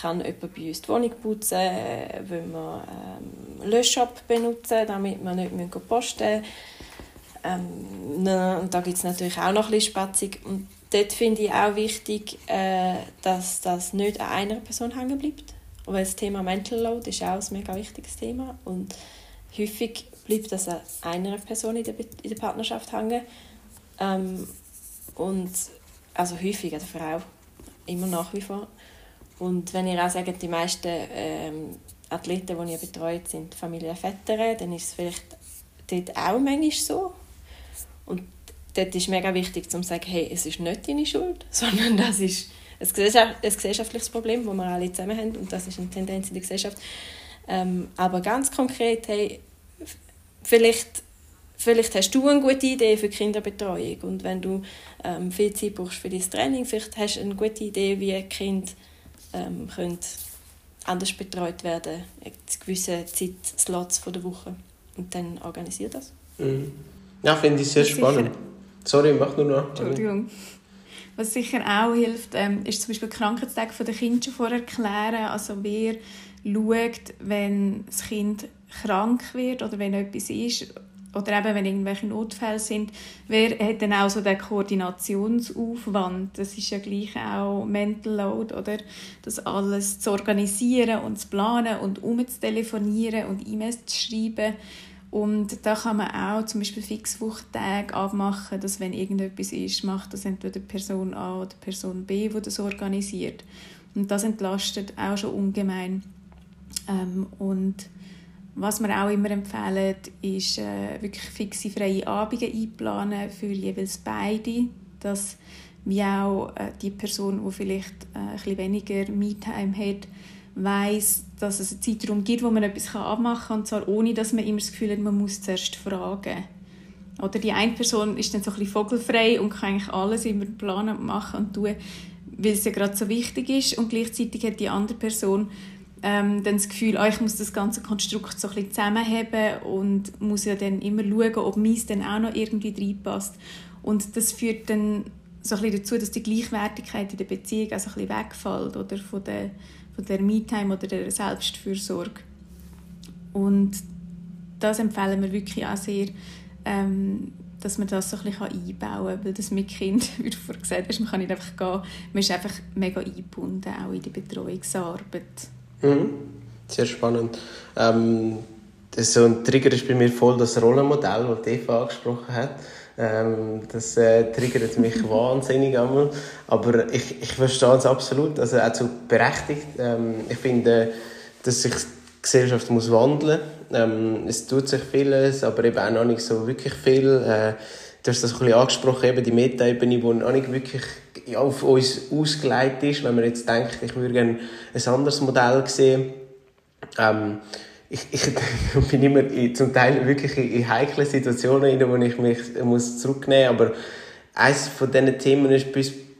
kann jemand bei uns die Wohnung putzen, wollen wir ähm, Löschshop benutzen, damit wir nicht posten müssen. Ähm, und da gibt es natürlich auch noch ein bisschen Spatzig. Und dort finde ich auch wichtig, äh, dass das nicht an einer Person hängen bleibt. Weil das Thema Mental Load ist auch ein mega wichtiges Thema. Und häufig bleibt das an einer Person in der, in der Partnerschaft hängen. Ähm, und also häufig an der Frau, immer nach wie vor. Und wenn ihr auch sagt, die meisten ähm, Athleten, die ihr betreut, sind Familienväter, dann ist es vielleicht dort auch manchmal so. Und dort ist mega wichtig, zu sagen, hey, es ist nicht deine Schuld, (laughs) sondern das ist ein gesellschaftliches Problem, das wir alle zusammen haben und das ist eine Tendenz in der Gesellschaft. Ähm, aber ganz konkret, hey, vielleicht, vielleicht hast du eine gute Idee für Kinderbetreuung und wenn du ähm, viel Zeit brauchst für dein Training, vielleicht hast du eine gute Idee, wie ein Kind ähm, können anders betreut werden, gewisse Zeitslots von der Woche. Und dann organisiert das. Mhm. Ja, finde ich sehr spannend. Sorry, mach nur noch. Entschuldigung. Was sicher auch hilft, ähm, ist zum Beispiel die Krankheitstage der Kinder schon vorher erklären. Also wer schaut, wenn das Kind krank wird oder wenn etwas ist oder eben wenn irgendwelche Notfälle sind, wer hat dann auch so den Koordinationsaufwand? Das ist ja gleich auch Mental Load, oder? Das alles zu organisieren und zu planen und umzutelefonieren und E-Mails zu schreiben. Und da kann man auch zum Beispiel Fixwochtage abmachen, dass wenn irgendetwas ist, macht das entweder Person A oder Person B, die das organisiert. Und das entlastet auch schon ungemein. Ähm, und was wir auch immer empfehlen, ist äh, wirklich fixe freie Abende einplanen für jeweils beide, dass wie auch äh, die Person, die vielleicht äh, ein bisschen weniger Me-Time hat, weiß, dass es einen Zeitraum gibt, wo man etwas abmachen kann, und zwar ohne, dass man immer das Gefühl hat, man muss zuerst fragen. Oder die eine Person ist dann so ein bisschen vogelfrei und kann eigentlich alles immer planen machen und tun, weil es ja gerade so wichtig ist und gleichzeitig hat die andere Person ähm, dann das Gefühl, oh, ich muss das ganze Konstrukt so ein bisschen zusammenheben und muss ja dann immer schauen, ob meins dann auch noch irgendwie reinpasst. Und das führt dann so ein dazu, dass die Gleichwertigkeit in der Beziehung also ein bisschen wegfällt oder von der, von der Me-Time oder der Selbstfürsorge. Und das empfehlen wir wirklich auch sehr, ähm, dass man das so ein bisschen einbauen kann, weil das mit Kind, (laughs) wie du vorhin gesagt hast, man kann nicht einfach gehen, man ist einfach mega eingebunden, auch in die Betreuungsarbeit. Mhm. Sehr spannend. Ähm, so ein Trigger ist bei mir voll das Rollenmodell, das Eva angesprochen hat. Ähm, das äh, triggert (laughs) mich wahnsinnig einmal. Aber ich, ich verstehe es absolut, also auch so berechtigt. Ähm, ich finde, dass sich die Gesellschaft muss wandeln muss. Ähm, es tut sich vieles, aber eben auch noch nicht so wirklich viel. Äh, du hast das ein bisschen angesprochen, eben die Meta-Ebene, die noch nicht wirklich auf uns ausgelegt ist. Wenn man jetzt denkt, ich würde gerne ein anderes Modell sehen. Ähm, ich, ich (laughs) bin immer in, zum Teil wirklich in heiklen Situationen, in denen ich mich muss zurücknehmen muss. Aber eines von diesen Themen ist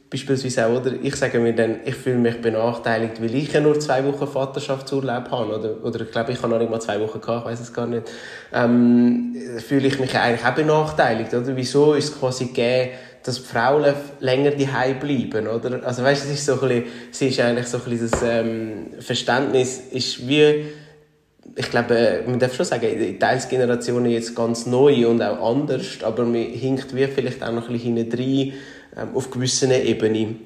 beispielsweise auch, oder ich sage mir dann, ich fühle mich benachteiligt, weil ich ja nur zwei Wochen Vaterschaftsurlaub habe. Oder, oder ich glaube, ich habe noch nicht mal zwei Wochen gehabt, ich weiß es gar nicht. Ähm, fühle ich mich eigentlich auch benachteiligt. Oder? Wieso ist es quasi gegeben, dass die Frauen länger daheim bleiben, oder? Also weißt, es ist so ein bisschen, es ist eigentlich so ein bisschen das ähm, Verständnis ist wie ich glaube, man darf schon sagen, die Teilsgenerationen jetzt ganz neu und auch anders, aber man hinkt wie vielleicht auch noch ein bisschen hinten rein, ähm, auf gewissen Ebenen.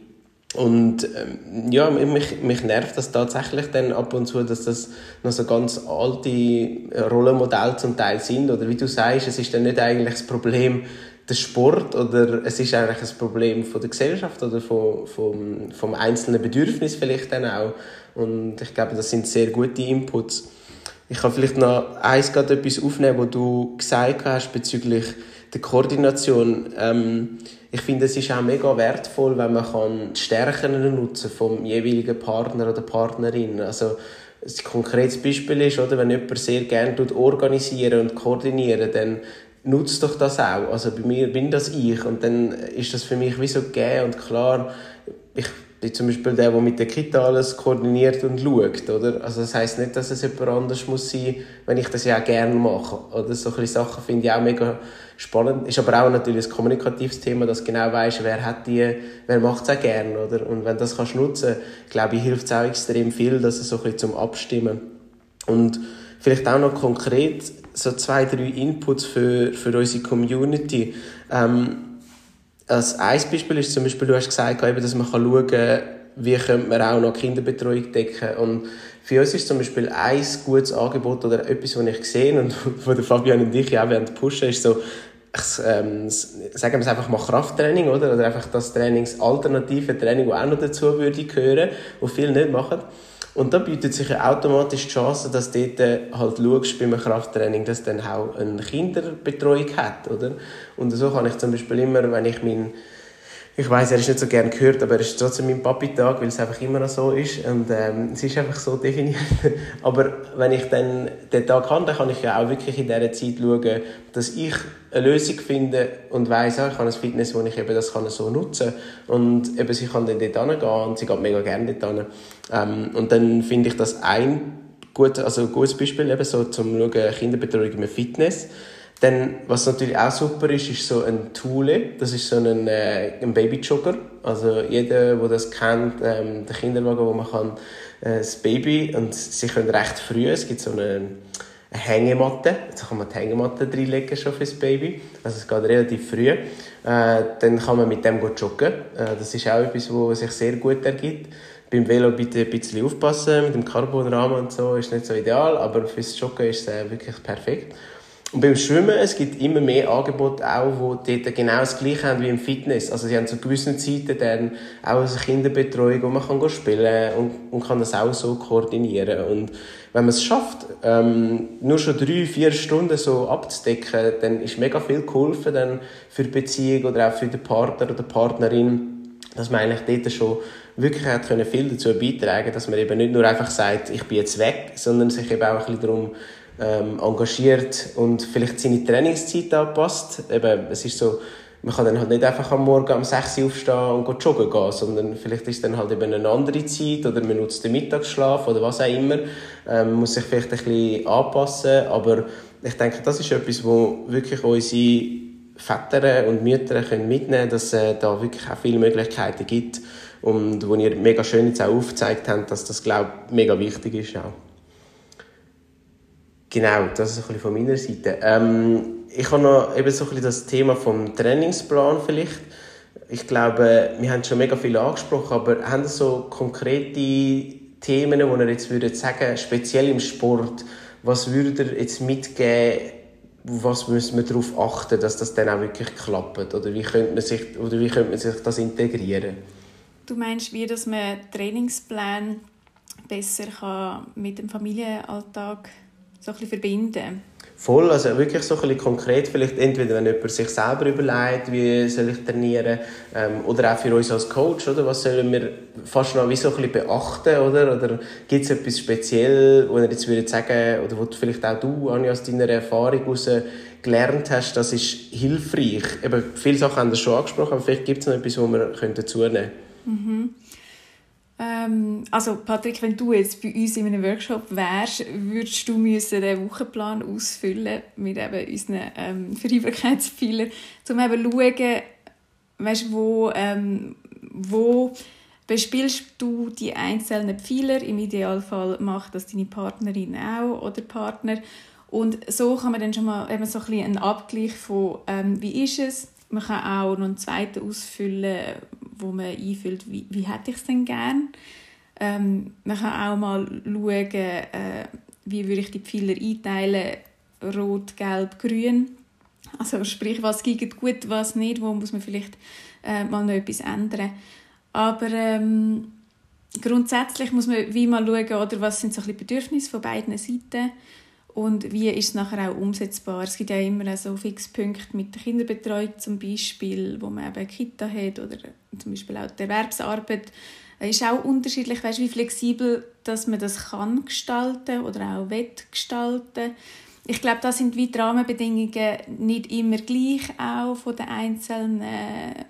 Und ähm, ja, mich, mich nervt das tatsächlich dann ab und zu, dass das noch so ganz alte Rollenmodelle zum Teil sind. Oder wie du sagst, es ist dann nicht eigentlich das Problem der Sport oder es ist eigentlich ein Problem von der Gesellschaft oder vom, vom, vom einzelnen Bedürfnis vielleicht dann auch. Und ich glaube, das sind sehr gute Inputs. Ich kann vielleicht noch eins gerade etwas aufnehmen, was du gesagt hast bezüglich der Koordination. Ähm, ich finde, es ist auch mega wertvoll, wenn man kann die Stärken nutzen vom jeweiligen Partner oder Partnerin. Also ein konkretes Beispiel ist, oder, wenn jemand sehr gerne organisieren und koordinieren, dann nutzt doch das auch. Also bei mir bin das ich und dann ist das für mich wie so gegeben und klar, ich bin zum Beispiel der, der mit der Kita alles koordiniert und schaut, oder? Also das heisst nicht, dass es jemand anders muss sein, wenn ich das ja auch gerne mache, oder? Solche Sachen finde ich auch mega spannend. Ist aber auch natürlich ein kommunikatives Thema, dass genau weißt, wer hat die, wer macht es auch gerne, oder? Und wenn das kannst nutzen, glaube ich, hilft es auch extrem viel, dass es so ein bisschen zum Abstimmen. Und vielleicht auch noch konkret so zwei, drei Inputs für, für unsere Community. Ähm, als ein Beispiel ist zum Beispiel, du hast gesagt, dass man schauen kann, wie könnte man auch noch Kinderbetreuung decken. Und für uns ist zum Beispiel ein gutes Angebot oder etwas, was ich gesehen und (laughs) von der Fabian und ich auch während pushen, ist so, ähm, sagen wir es einfach mal Krafttraining, oder? Oder einfach das Trainingsalternative Training, das auch noch dazu würde gehören, was viele nicht machen. Und da bietet sich ja automatisch die Chance, dass du dort äh, halt schaust, beim Krafttraining, dass dann auch eine Kinderbetreuung hat, oder? Und so kann ich zum Beispiel immer, wenn ich meinen ich weiß, er ist nicht so gern gehört, aber er ist trotzdem mein Papi-Tag, weil es einfach immer noch so ist. Und ähm, es ist einfach so definiert. (laughs) aber wenn ich dann den Tag habe, dann kann ich ja auch wirklich in dieser Zeit schauen, dass ich eine Lösung finde und weiss, ah, ich habe ein Fitness, wo ich eben das kann so nutzen kann. Und eben, sie kann dann dort hingehen und sie geht mega gerne dort hin. Ähm, und dann finde ich das ein gut, also ein gutes Beispiel eben so zum Schauen, Kinderbetreuung im Fitness. Dann, was natürlich auch super ist, ist so ein Thule. Das ist so ein, äh, ein Babyjogger. Also jeder, der das kennt, ähm, der Kinderwagen, wo man kann äh, das Baby und sie können recht früh. Es gibt so eine, eine Hängematte. Da kann man die Hängematte reinlegen schon fürs Baby. Also es geht relativ früh. Äh, dann kann man mit dem joggen. Äh, das ist auch etwas, was sich sehr gut ergibt. Beim Velo bitte ein bisschen aufpassen mit dem Carbonrahmen und so ist nicht so ideal, aber fürs Joggen ist es äh, wirklich perfekt. Und beim Schwimmen, es gibt immer mehr Angebote auch, die dort genau das Gleiche haben wie im Fitness. Also sie haben zu gewissen Zeiten dann auch eine Kinderbetreuung, wo man kann spielen und, und kann das auch so koordinieren. Und wenn man es schafft, ähm, nur schon drei, vier Stunden so abzudecken, dann ist mega viel geholfen dann für die Beziehung oder auch für den Partner oder Partnerin, dass man eigentlich dort schon wirklich hat können viel dazu beitragen, dass man eben nicht nur einfach sagt, ich bin jetzt weg, sondern sich eben auch ein bisschen darum ähm, engagiert und vielleicht seine Trainingszeit anpasst. Eben, es ist so, man kann dann halt nicht einfach am Morgen um 6 Uhr aufstehen und joggen gehen, sondern vielleicht ist dann halt eben eine andere Zeit oder man nutzt den Mittagsschlaf oder was auch immer. Ähm, muss sich vielleicht ein bisschen anpassen, aber ich denke, das ist etwas, wo wirklich unsere Väter und Mütter können mitnehmen können, dass es äh, da wirklich auch viele Möglichkeiten gibt und wo ihr mega schön jetzt auch aufgezeigt habt, dass das, glaube ich, mega wichtig ist auch. Genau, das ist ein bisschen von meiner Seite. Ähm, ich habe noch eben so ein bisschen das Thema vom Trainingsplan vielleicht. Ich glaube, wir haben schon mega viel angesprochen, aber haben so konkrete Themen, wo ihr jetzt würdet sagen, speziell im Sport, Was würde ihr jetzt mitgeben, was müssen wir darauf achten, dass das dann auch wirklich klappt? Oder wie könnte man sich, oder wie könnte man sich das integrieren? Du meinst, wie dass man Trainingspläne besser kann mit dem Familienalltag so ein bisschen verbinden? Voll, also wirklich so ein bisschen konkret, vielleicht entweder wenn jemand sich selber überlegt, wie soll ich trainieren, ähm, oder auch für uns als Coach, oder, was sollen wir fast noch wie so ein bisschen beachten, oder, oder gibt es etwas speziell, wo ihr jetzt würdet sagen, oder wo vielleicht auch du, Anja, aus deiner Erfahrung heraus gelernt hast, das ist hilfreich. Eben, viele Sachen haben wir schon angesprochen, aber vielleicht gibt es noch etwas, wo wir dazu nehmen können. Mhm. Ähm, also Patrick, wenn du jetzt bei uns in einem Workshop wärst, würdest du müssen den Wochenplan ausfüllen mit eben unseren ähm, Vereinbarkeitspfeilern, um eben zu schauen, weißt, wo, ähm, wo bespielst du die einzelnen Pfeiler. Im Idealfall macht das deine Partnerin auch oder Partner. Und so kann man dann schon mal eben so ein bisschen einen Abgleich von, ähm, wie ist es. Man kann auch noch einen zweiten ausfüllen, wo man einfüllt, wie, wie hätte ich es denn gern. Ähm, man kann auch mal schauen, äh, wie würde ich die Pfeiler einteilen, rot, gelb, grün. Also sprich, was geht gut, was nicht, wo muss man vielleicht äh, mal noch etwas ändern. Aber ähm, grundsätzlich muss man wie mal schauen, oder was sind so ein Bedürfnisse von beiden Seiten und wie ist es nachher auch umsetzbar. Es gibt ja immer so Fixpunkte mit der Kinderbetreuung zum Beispiel, wo man eben Kita hat oder zum Beispiel auch die Erwerbsarbeit. Es ist auch unterschiedlich, weißt, wie flexibel dass man das kann gestalten oder auch will gestalten. Ich glaube, da sind wie die Rahmenbedingungen nicht immer gleich auch von den einzelnen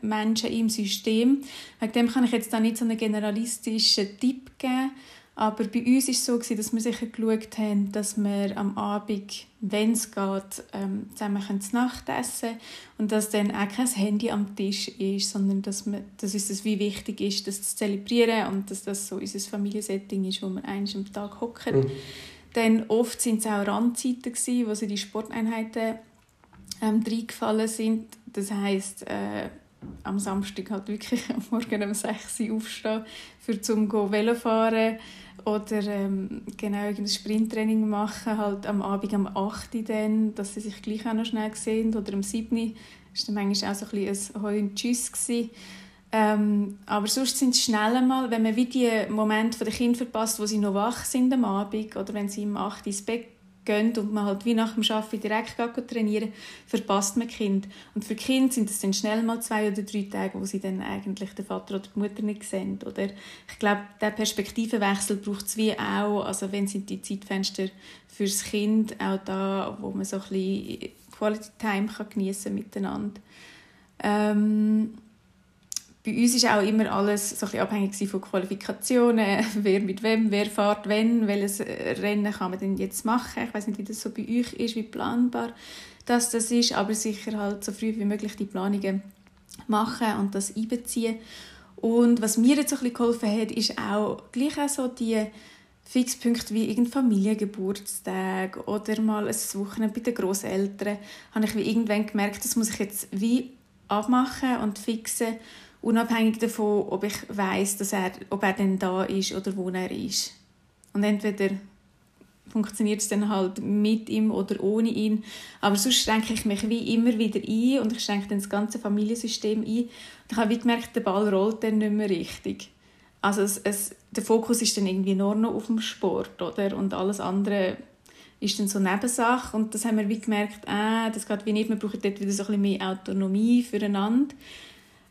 Menschen im System. Wegen dem kann ich jetzt da nicht so einen generalistischen Tipp geben. Aber bei uns war es so, dass wir sicher geschaut haben, dass wir am Abend, wenn es geht, ähm, zusammen zu Nacht essen und dass dann auch kein Handy am Tisch ist, sondern dass, wir, dass uns das wie wichtig ist, das zu zelebrieren und dass das so unser Familiensetting ist, wo wir eins am Tag hocken. Mhm. Dann oft sind es auch Randzeiten, gewesen, wo sie die Sporteinheiten ähm, reingefallen sind. Das heisst, äh, am Samstag halt wirklich (laughs) am Morgen um 6 Uhr aufstehen, für zum Velofahren oder ähm, genau ein Sprinttraining machen, halt am Abend am 8 Uhr dann, dass sie sich gleich auch noch schnell sehen oder am 7 Uhr. War dann manchmal auch so ein, ein Heu und Tschüss. Ähm, aber sonst sind es schnell einmal, wenn man wie die Momente der Kinder verpasst, wo sie noch wach sind am Abend oder wenn sie um 8 Uhr ins Bett gehen und man halt wie nach dem Arbeiten direkt trainieren, verpasst man Kind. Und für Kind sind es dann schnell mal zwei oder drei Tage, wo sie dann eigentlich den Vater oder die Mutter nicht sehen. Oder ich glaube, der Perspektivenwechsel braucht es wie auch, also wenn sind die Zeitfenster fürs Kind auch da, wo man so ein bisschen Quality Time kann geniessen miteinander. Ähm, bei uns ist auch immer alles so ein abhängig von Qualifikationen, (laughs) wer mit wem, wer fährt wenn, welches Rennen kann man denn jetzt machen. Ich weiß nicht, wie das so bei euch ist, wie planbar das, das ist, aber sicher halt so früh wie möglich die Planungen machen und das einbeziehen. Und was mir jetzt so ein bisschen geholfen hat, ist auch gleich auch so die Fixpunkte wie irgendein Familiengeburtstag oder mal ein Wochenende bei den Großeltern, habe ich wie irgendwann gemerkt, das muss ich jetzt wie abmachen und fixen unabhängig davon, ob ich weiß, dass er, ob er denn da ist oder wo er ist. Und entweder funktioniert es dann halt mit ihm oder ohne ihn. Aber sonst schränke ich mich wie immer wieder ein und ich schränke dann das ganze Familiensystem ein. Und ich habe wie gemerkt, der Ball rollt dann nicht mehr richtig. Also es, es, der Fokus ist dann irgendwie nur noch auf dem Sport, oder? Und alles andere ist dann so Nebensache. Und das haben wir wie gemerkt, ah, das geht wie nicht, wir brauchen dort wieder so ein bisschen mehr Autonomie füreinander.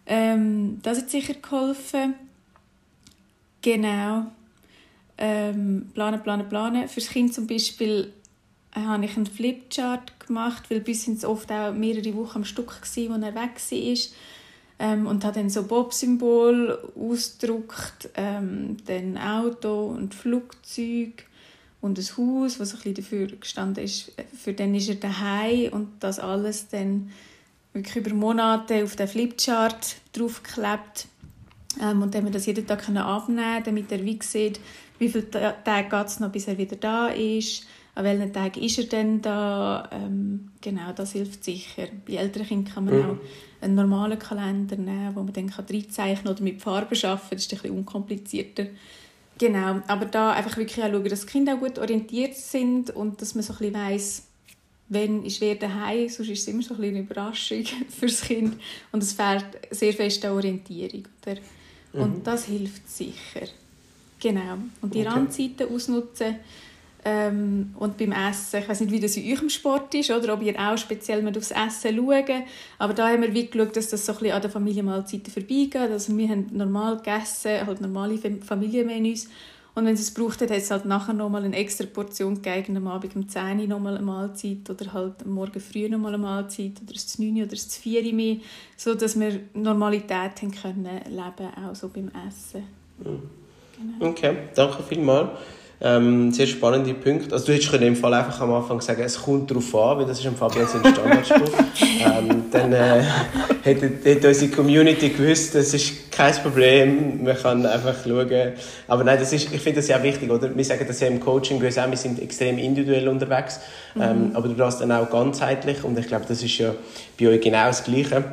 Ähm, das hat sicher geholfen. Genau. Ähm, planen, planen, planen. Das Kind zum Beispiel äh, habe ich einen Flipchart gemacht, weil bis sind es oft auch mehrere Wochen am Stück gewesen, wo er weg war. Ähm, und habe dann so Bob-Symbol ausgedruckt, ähm, dann Auto und Flugzeug und ein Haus, was ein bisschen dafür gestanden ist, für den ist er daheim und das alles dann wirklich über Monate auf den Flipchart draufgeklebt. Ähm, und dann haben wir das jeden Tag abnehmen damit er wie sieht, wie viele Tage geht es noch, bis er wieder da ist, an welchen Tagen ist er denn da. Ähm, genau, das hilft sicher. Bei älteren Kindern kann man mhm. auch einen normalen Kalender nehmen, wo man dann reinzeichnen kann oder mit Farben arbeiten kann. Das ist ein bisschen unkomplizierter. Genau, aber da einfach wirklich auch schauen, dass die Kinder auch gut orientiert sind und dass man so ein bisschen weiss, wenn ist wer daheim, sonst ist es immer so ein eine Überraschung (laughs) für das Kind und es fehlt sehr fest an Orientierung. Oder? Und mhm. das hilft sicher. Genau. Und die okay. Randzeiten ausnutzen ähm, und beim Essen, ich weiß nicht, wie das in eurem Sport ist, oder ob ihr auch speziell mit aufs Essen schaut, aber da haben wir wie geschaut, dass das so ein bisschen an den Familienmahlzeiten vorbeigeht. Also wir haben normal gegessen, halt normale Familienmenüs und wenn es es braucht, hat es halt nachher nochmal eine extra Portion gegeben, am Abend um 10 Uhr nochmal eine Mahlzeit oder halt am Morgen früh nochmal eine Mahlzeit oder das 9 Uhr oder das 4 Uhr mehr, sodass wir Normalität haben können leben, auch so beim Essen. Mhm. Genau. Okay, danke vielmals. Ähm, sehr spannende Punkte. Also du hättest in dem Fall einfach am Anfang sagen, es kommt darauf an, weil das ist am Fabian sein Standardspruch. (laughs) ähm, dann äh, hätte, hätte unsere Community gewusst, das ist kein Problem, man kann einfach schauen. Aber nein, das ist, ich finde das ja wichtig, oder? Wir sagen das ja im Coaching, wir sind extrem individuell unterwegs, mhm. ähm, aber du das dann auch ganzheitlich und ich glaube, das ist ja bei euch genau das Gleiche.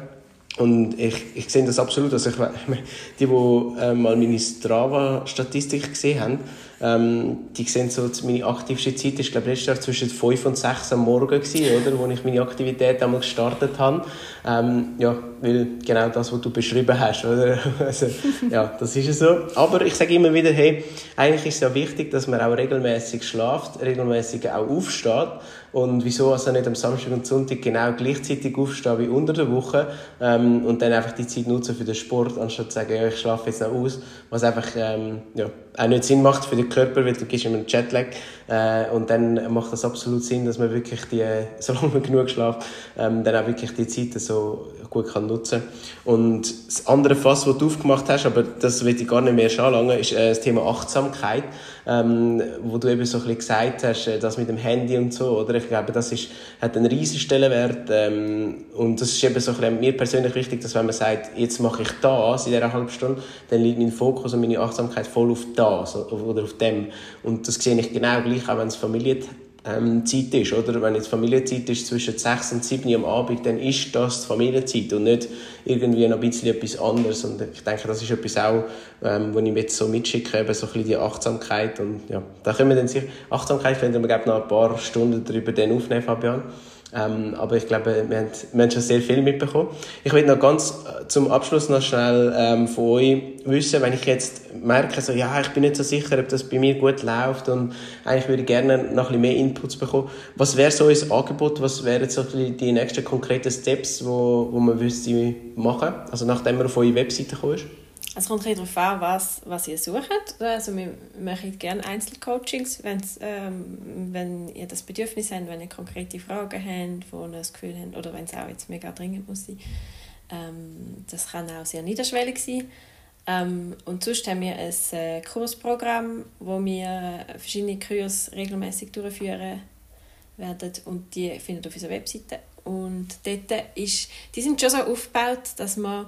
Und ich, ich sehe das absolut. Also ich, (laughs) die, die äh, mal meine Strava-Statistik gesehen haben, ähm, die sehen so, meine aktivste Zeit ist, glaube ich, letztes Jahr zwischen 5 und 6 am Morgen gewesen, oder? Wo ich meine Aktivität einmal gestartet habe. Ähm, ja, weil genau das, was du beschrieben hast, oder? (laughs) Also, ja, das ist so. Aber ich sage immer wieder, hey, eigentlich ist es ja wichtig, dass man auch regelmäßig schlaft, regelmäßig auch aufsteht. Und wieso also nicht am Samstag und Sonntag genau gleichzeitig aufstehen wie unter der Woche ähm, und dann einfach die Zeit nutzen für den Sport, anstatt zu sagen, ja, ich schlafe jetzt noch aus, was einfach ähm, ja, auch nicht Sinn macht für den Körper, weil du gibst ihm einen Jetlag äh, und dann macht das absolut Sinn, dass man wirklich die, (laughs) solange man genug schlaft, ähm, dann auch wirklich die Zeit so gut kann nutzen. Und das andere Fass, das du aufgemacht hast, aber das will ich gar nicht mehr anlangen, ist äh, das Thema Achtsamkeit, ähm, wo du eben so ein bisschen gesagt hast, äh, das mit dem Handy und so, oder? Ich glaube, das ist, hat einen riesen Stellenwert ähm, und das ist eben so ein bisschen mir persönlich wichtig, dass wenn man sagt, jetzt mache ich das in dieser halben Stunde, dann liegt mein Fokus und meine Achtsamkeit voll auf das oder auf dem. Und das sehe ich genau gleich, auch wenn es Familie ähm, Zeit ist, oder? Wenn jetzt Familienzeit ist zwischen 6 und 7 Uhr am Abend, dann ist das Familienzeit und nicht irgendwie noch ein bisschen etwas anderes. Und ich denke, das ist etwas auch, ähm, wo ich mir jetzt so mitschicke, eben so ein bisschen die Achtsamkeit und ja, da können wir dann sicher, Achtsamkeit können wir, glaube noch ein paar Stunden darüber dann aufnehmen, Fabian. Ähm, aber ich glaube, wir haben, wir haben schon sehr viel mitbekommen. Ich will noch ganz äh, zum Abschluss noch schnell ähm, von euch wissen, wenn ich jetzt merke, so, ja, ich bin nicht so sicher, ob das bei mir gut läuft und eigentlich würde ich gerne noch ein bisschen mehr Inputs bekommen. Was wäre so ein Angebot, was wären so die nächsten konkreten Steps, wo, wo man wüsste machen, also nachdem man auf eure Webseite gekommen ist? Es kommt ein darauf an, was, was ihr sucht. Also wir machen gerne Einzelcoachings, ähm, wenn ihr das Bedürfnis habt, wenn ihr konkrete Fragen habt, wo ihr das Gefühl habt, oder wenn es auch jetzt mega dringend muss sein. Ähm, das kann auch sehr niederschwellig sein. Ähm, und sonst haben wir ein äh, Kursprogramm, wo wir verschiedene Kurse regelmäßig durchführen werden und die findet ihr auf unserer Webseite. Und dort ist, die sind schon so aufgebaut, dass man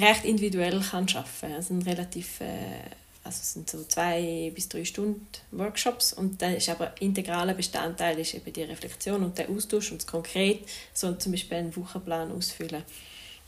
recht individuell kann arbeiten kann. Es sind relativ, äh, also sind so zwei bis drei Stunden Workshops und dann ist aber integraler Bestandteil ist eben die Reflexion und der Austausch und das Konkret, so zum Beispiel einen Wochenplan ausfüllen,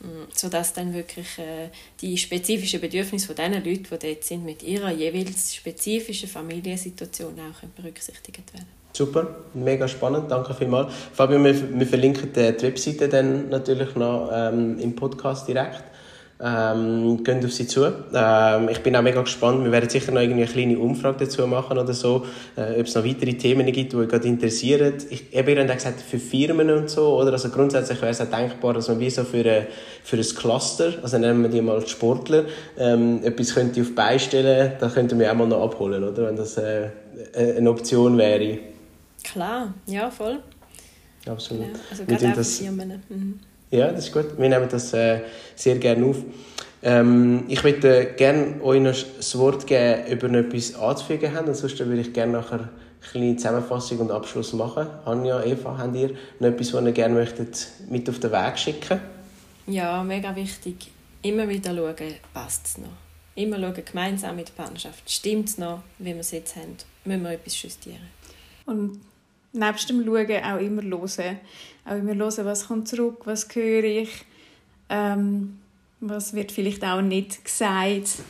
mm, sodass dann wirklich äh, die spezifischen Bedürfnisse von den Leuten, die dort sind, mit ihrer jeweils spezifischen Familiensituation auch berücksichtigt werden. Super, mega spannend, danke vielmals. Fabio, wir, wir verlinken die Webseite dann natürlich noch ähm, im Podcast direkt. Ähm, gehen auf sie zu. Ähm, ich bin auch mega gespannt. Wir werden sicher noch irgendwie eine kleine Umfrage dazu machen oder so, äh, ob es noch weitere Themen gibt, die euch gerade interessieren. Ich habe ja gesagt, für Firmen und so, oder? Also grundsätzlich wäre es auch denkbar, dass man wie so für, eine, für ein Cluster, also nennen wir die mal Sportler, ähm, etwas könnte auf beistellen, da könnten wir auch mal noch abholen, oder? Wenn das äh, eine Option wäre. Klar, ja, voll. Absolut. Ja, also gerade auch für Firmen. Mhm. Ja, das ist gut. Wir nehmen das äh, sehr gerne auf. Ähm, ich würde gerne euch noch das Wort geben, über etwas anzufügen haben. Ansonsten würde ich gerne nachher eine kleine Zusammenfassung und Abschluss machen. Anja, Eva, habt ihr noch etwas, was ihr gerne möchtet, mit auf den Weg schicken Ja, mega wichtig. Immer wieder schauen, passt es noch. Immer schauen, gemeinsam mit der Partnerschaft. Stimmt es noch, wie wir es jetzt haben? Müssen wir etwas justieren? Und nebst dem Schauen auch immer hören. Auch immer hören, was kommt zurück, was höre ich, ähm, was wird vielleicht auch nicht gesagt,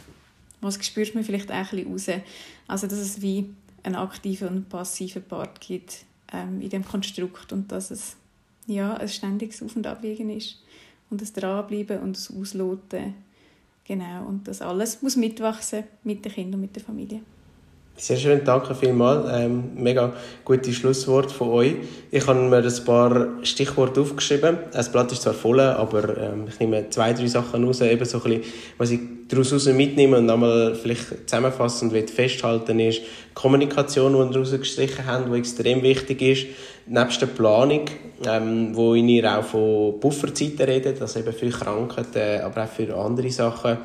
was spürt man vielleicht auch ein bisschen raus. Also dass es wie einen aktiven und passiven Part gibt ähm, in dem Konstrukt und dass es ja, ein ständiges Auf- und Abwägen ist und das Dranbleiben und das Ausloten. Genau, und das alles muss mitwachsen mit den Kindern und mit der Familie. Sehr schön, danke vielmals. Ähm, mega gute Schlusswort von euch. Ich habe mir ein paar Stichworte aufgeschrieben. Das Blatt ist zwar voll, aber ähm, ich nehme zwei, drei Sachen raus, eben so ein bisschen, was ich daraus mitnehme und einmal vielleicht zusammenfassend festhalten ist, Kommunikation, die wir daraus gestrichen haben, die extrem wichtig ist, nebst der Planung, ähm, wo ihr auch von Bufferzeiten redet, also eben für Krankheiten, aber auch für andere Sachen.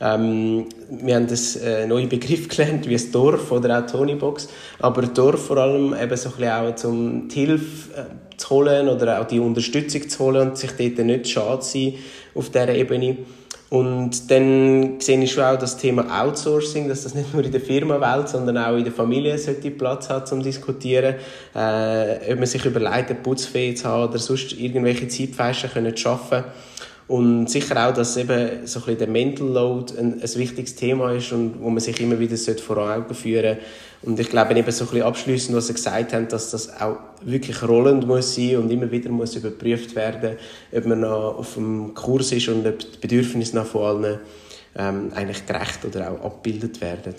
Ähm, wir haben das äh, neuen Begriff gelernt, wie das Dorf oder auch Tonybox. Aber Dorf vor allem eben so ein bisschen auch, um die Hilfe äh, zu holen oder auch die Unterstützung zu holen und sich dort nicht schade sein auf dieser Ebene. Und dann sehe ich schon auch das Thema Outsourcing, dass das nicht nur in der Firmenwelt, sondern auch in der Familie sollte Platz hat zum Diskutieren. Äh, ob man sich überlegt, eine Putzfee zu haben oder sonst irgendwelche Zeitfenster zu schaffen und sicher auch, dass eben so ein bisschen der Mental Load ein, ein wichtiges Thema ist und wo man sich immer wieder vor Augen führen sollte. Und ich glaube eben so ein bisschen abschliessend, was Sie gesagt haben, dass das auch wirklich rollend muss sein und immer wieder muss überprüft werden, ob man noch auf dem Kurs ist und ob die Bedürfnisse noch von allen ähm, eigentlich gerecht oder auch abgebildet werden.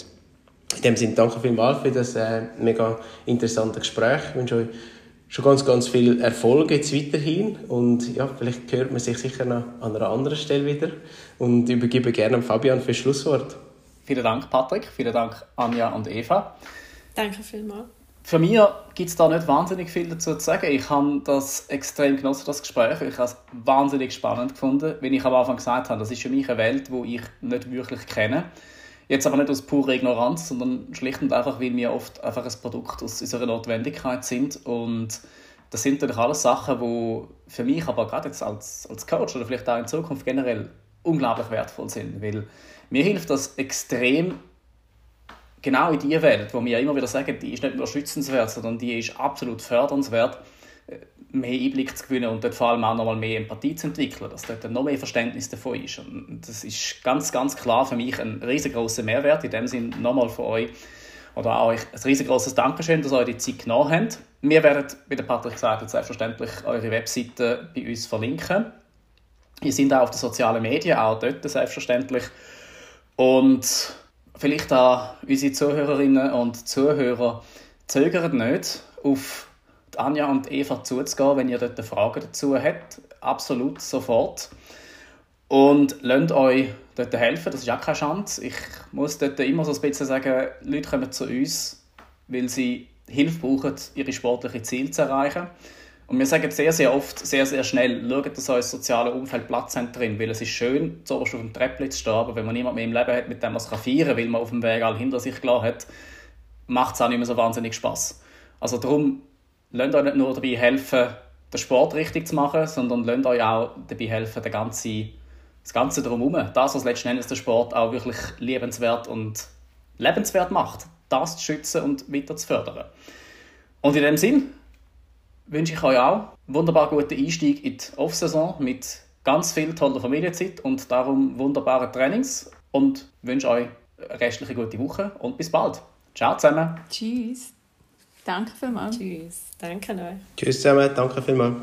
In dem Sinne danke vielmals für das äh, mega interessante Gespräch. Ich wünsche euch schon ganz, ganz viel Erfolg jetzt weiterhin und ja, vielleicht hört man sich sicher noch an einer anderen Stelle wieder und übergebe gerne Fabian für das Schlusswort. Vielen Dank, Patrick. Vielen Dank, Anja und Eva. Danke vielmals. Für mich gibt es da nicht wahnsinnig viel dazu zu sagen. Ich habe das extrem genossen, das Gespräch. Ich habe es wahnsinnig spannend gefunden. Wie ich am Anfang gesagt habe, das ist für mich eine Welt, die ich nicht wirklich kenne. Jetzt aber nicht aus purer Ignoranz, sondern schlicht und einfach, weil wir oft einfach ein Produkt aus unserer Notwendigkeit sind. Und das sind natürlich alles Sachen, die für mich aber gerade jetzt als, als Coach oder vielleicht auch in Zukunft generell unglaublich wertvoll sind. Weil mir hilft das extrem, genau in diese Welt, wo wir immer wieder sagen, die ist nicht nur schützenswert, sondern die ist absolut fördernswert mehr Einblick zu gewinnen und dort vor allem auch nochmal mehr Empathie zu entwickeln, dass dort noch mehr Verständnis davon ist. Und das ist ganz, ganz klar für mich ein riesengroßer Mehrwert. In dem Sinne nochmal von euch oder auch euch ein riesengroßes Dankeschön, dass ihr die Zeit genommen habt. Wir werden, wie der Patrick gesagt hat, selbstverständlich eure Webseite bei uns verlinken. Wir sind auch auf den sozialen Medien, auch dort selbstverständlich. Und vielleicht auch unsere Zuhörerinnen und Zuhörer zögern nicht, auf Anja und Eva zuzugehen, wenn ihr dort Fragen dazu habt. Absolut sofort. Und lasst euch dort helfen, das ist auch keine Chance. Ich muss dort immer so ein bisschen sagen, Leute kommen zu uns, weil sie Hilfe brauchen, ihre sportlichen Ziele zu erreichen. Und wir sagen sehr, sehr oft, sehr, sehr schnell, schaut, dass euer soziales Umfeld Platz hat drin, weil es ist schön, so auf dem Treppchen zu stehen, aber wenn man niemanden mehr im Leben hat, mit dem man es feiern kann, weil man auf dem Weg all hinter sich klar hat, macht es auch nicht mehr so wahnsinnig Spaß. Also darum lasst euch nicht nur dabei helfen, den Sport richtig zu machen, sondern lasst euch auch dabei helfen, den ganzen, das Ganze drumherum, das, was letzten Endes der Sport auch wirklich liebenswert und lebenswert macht, das zu schützen und weiter zu fördern. Und in dem Sinn wünsche ich euch auch einen wunderbar guten Einstieg in die Off-Saison mit ganz viel toller Familienzeit und darum wunderbaren Trainings und wünsche euch eine restliche gute Woche und bis bald. Ciao zusammen. Tschüss. Danke vielmals. Tschüss. Danke euch. Tschüss zusammen, danke vielmals.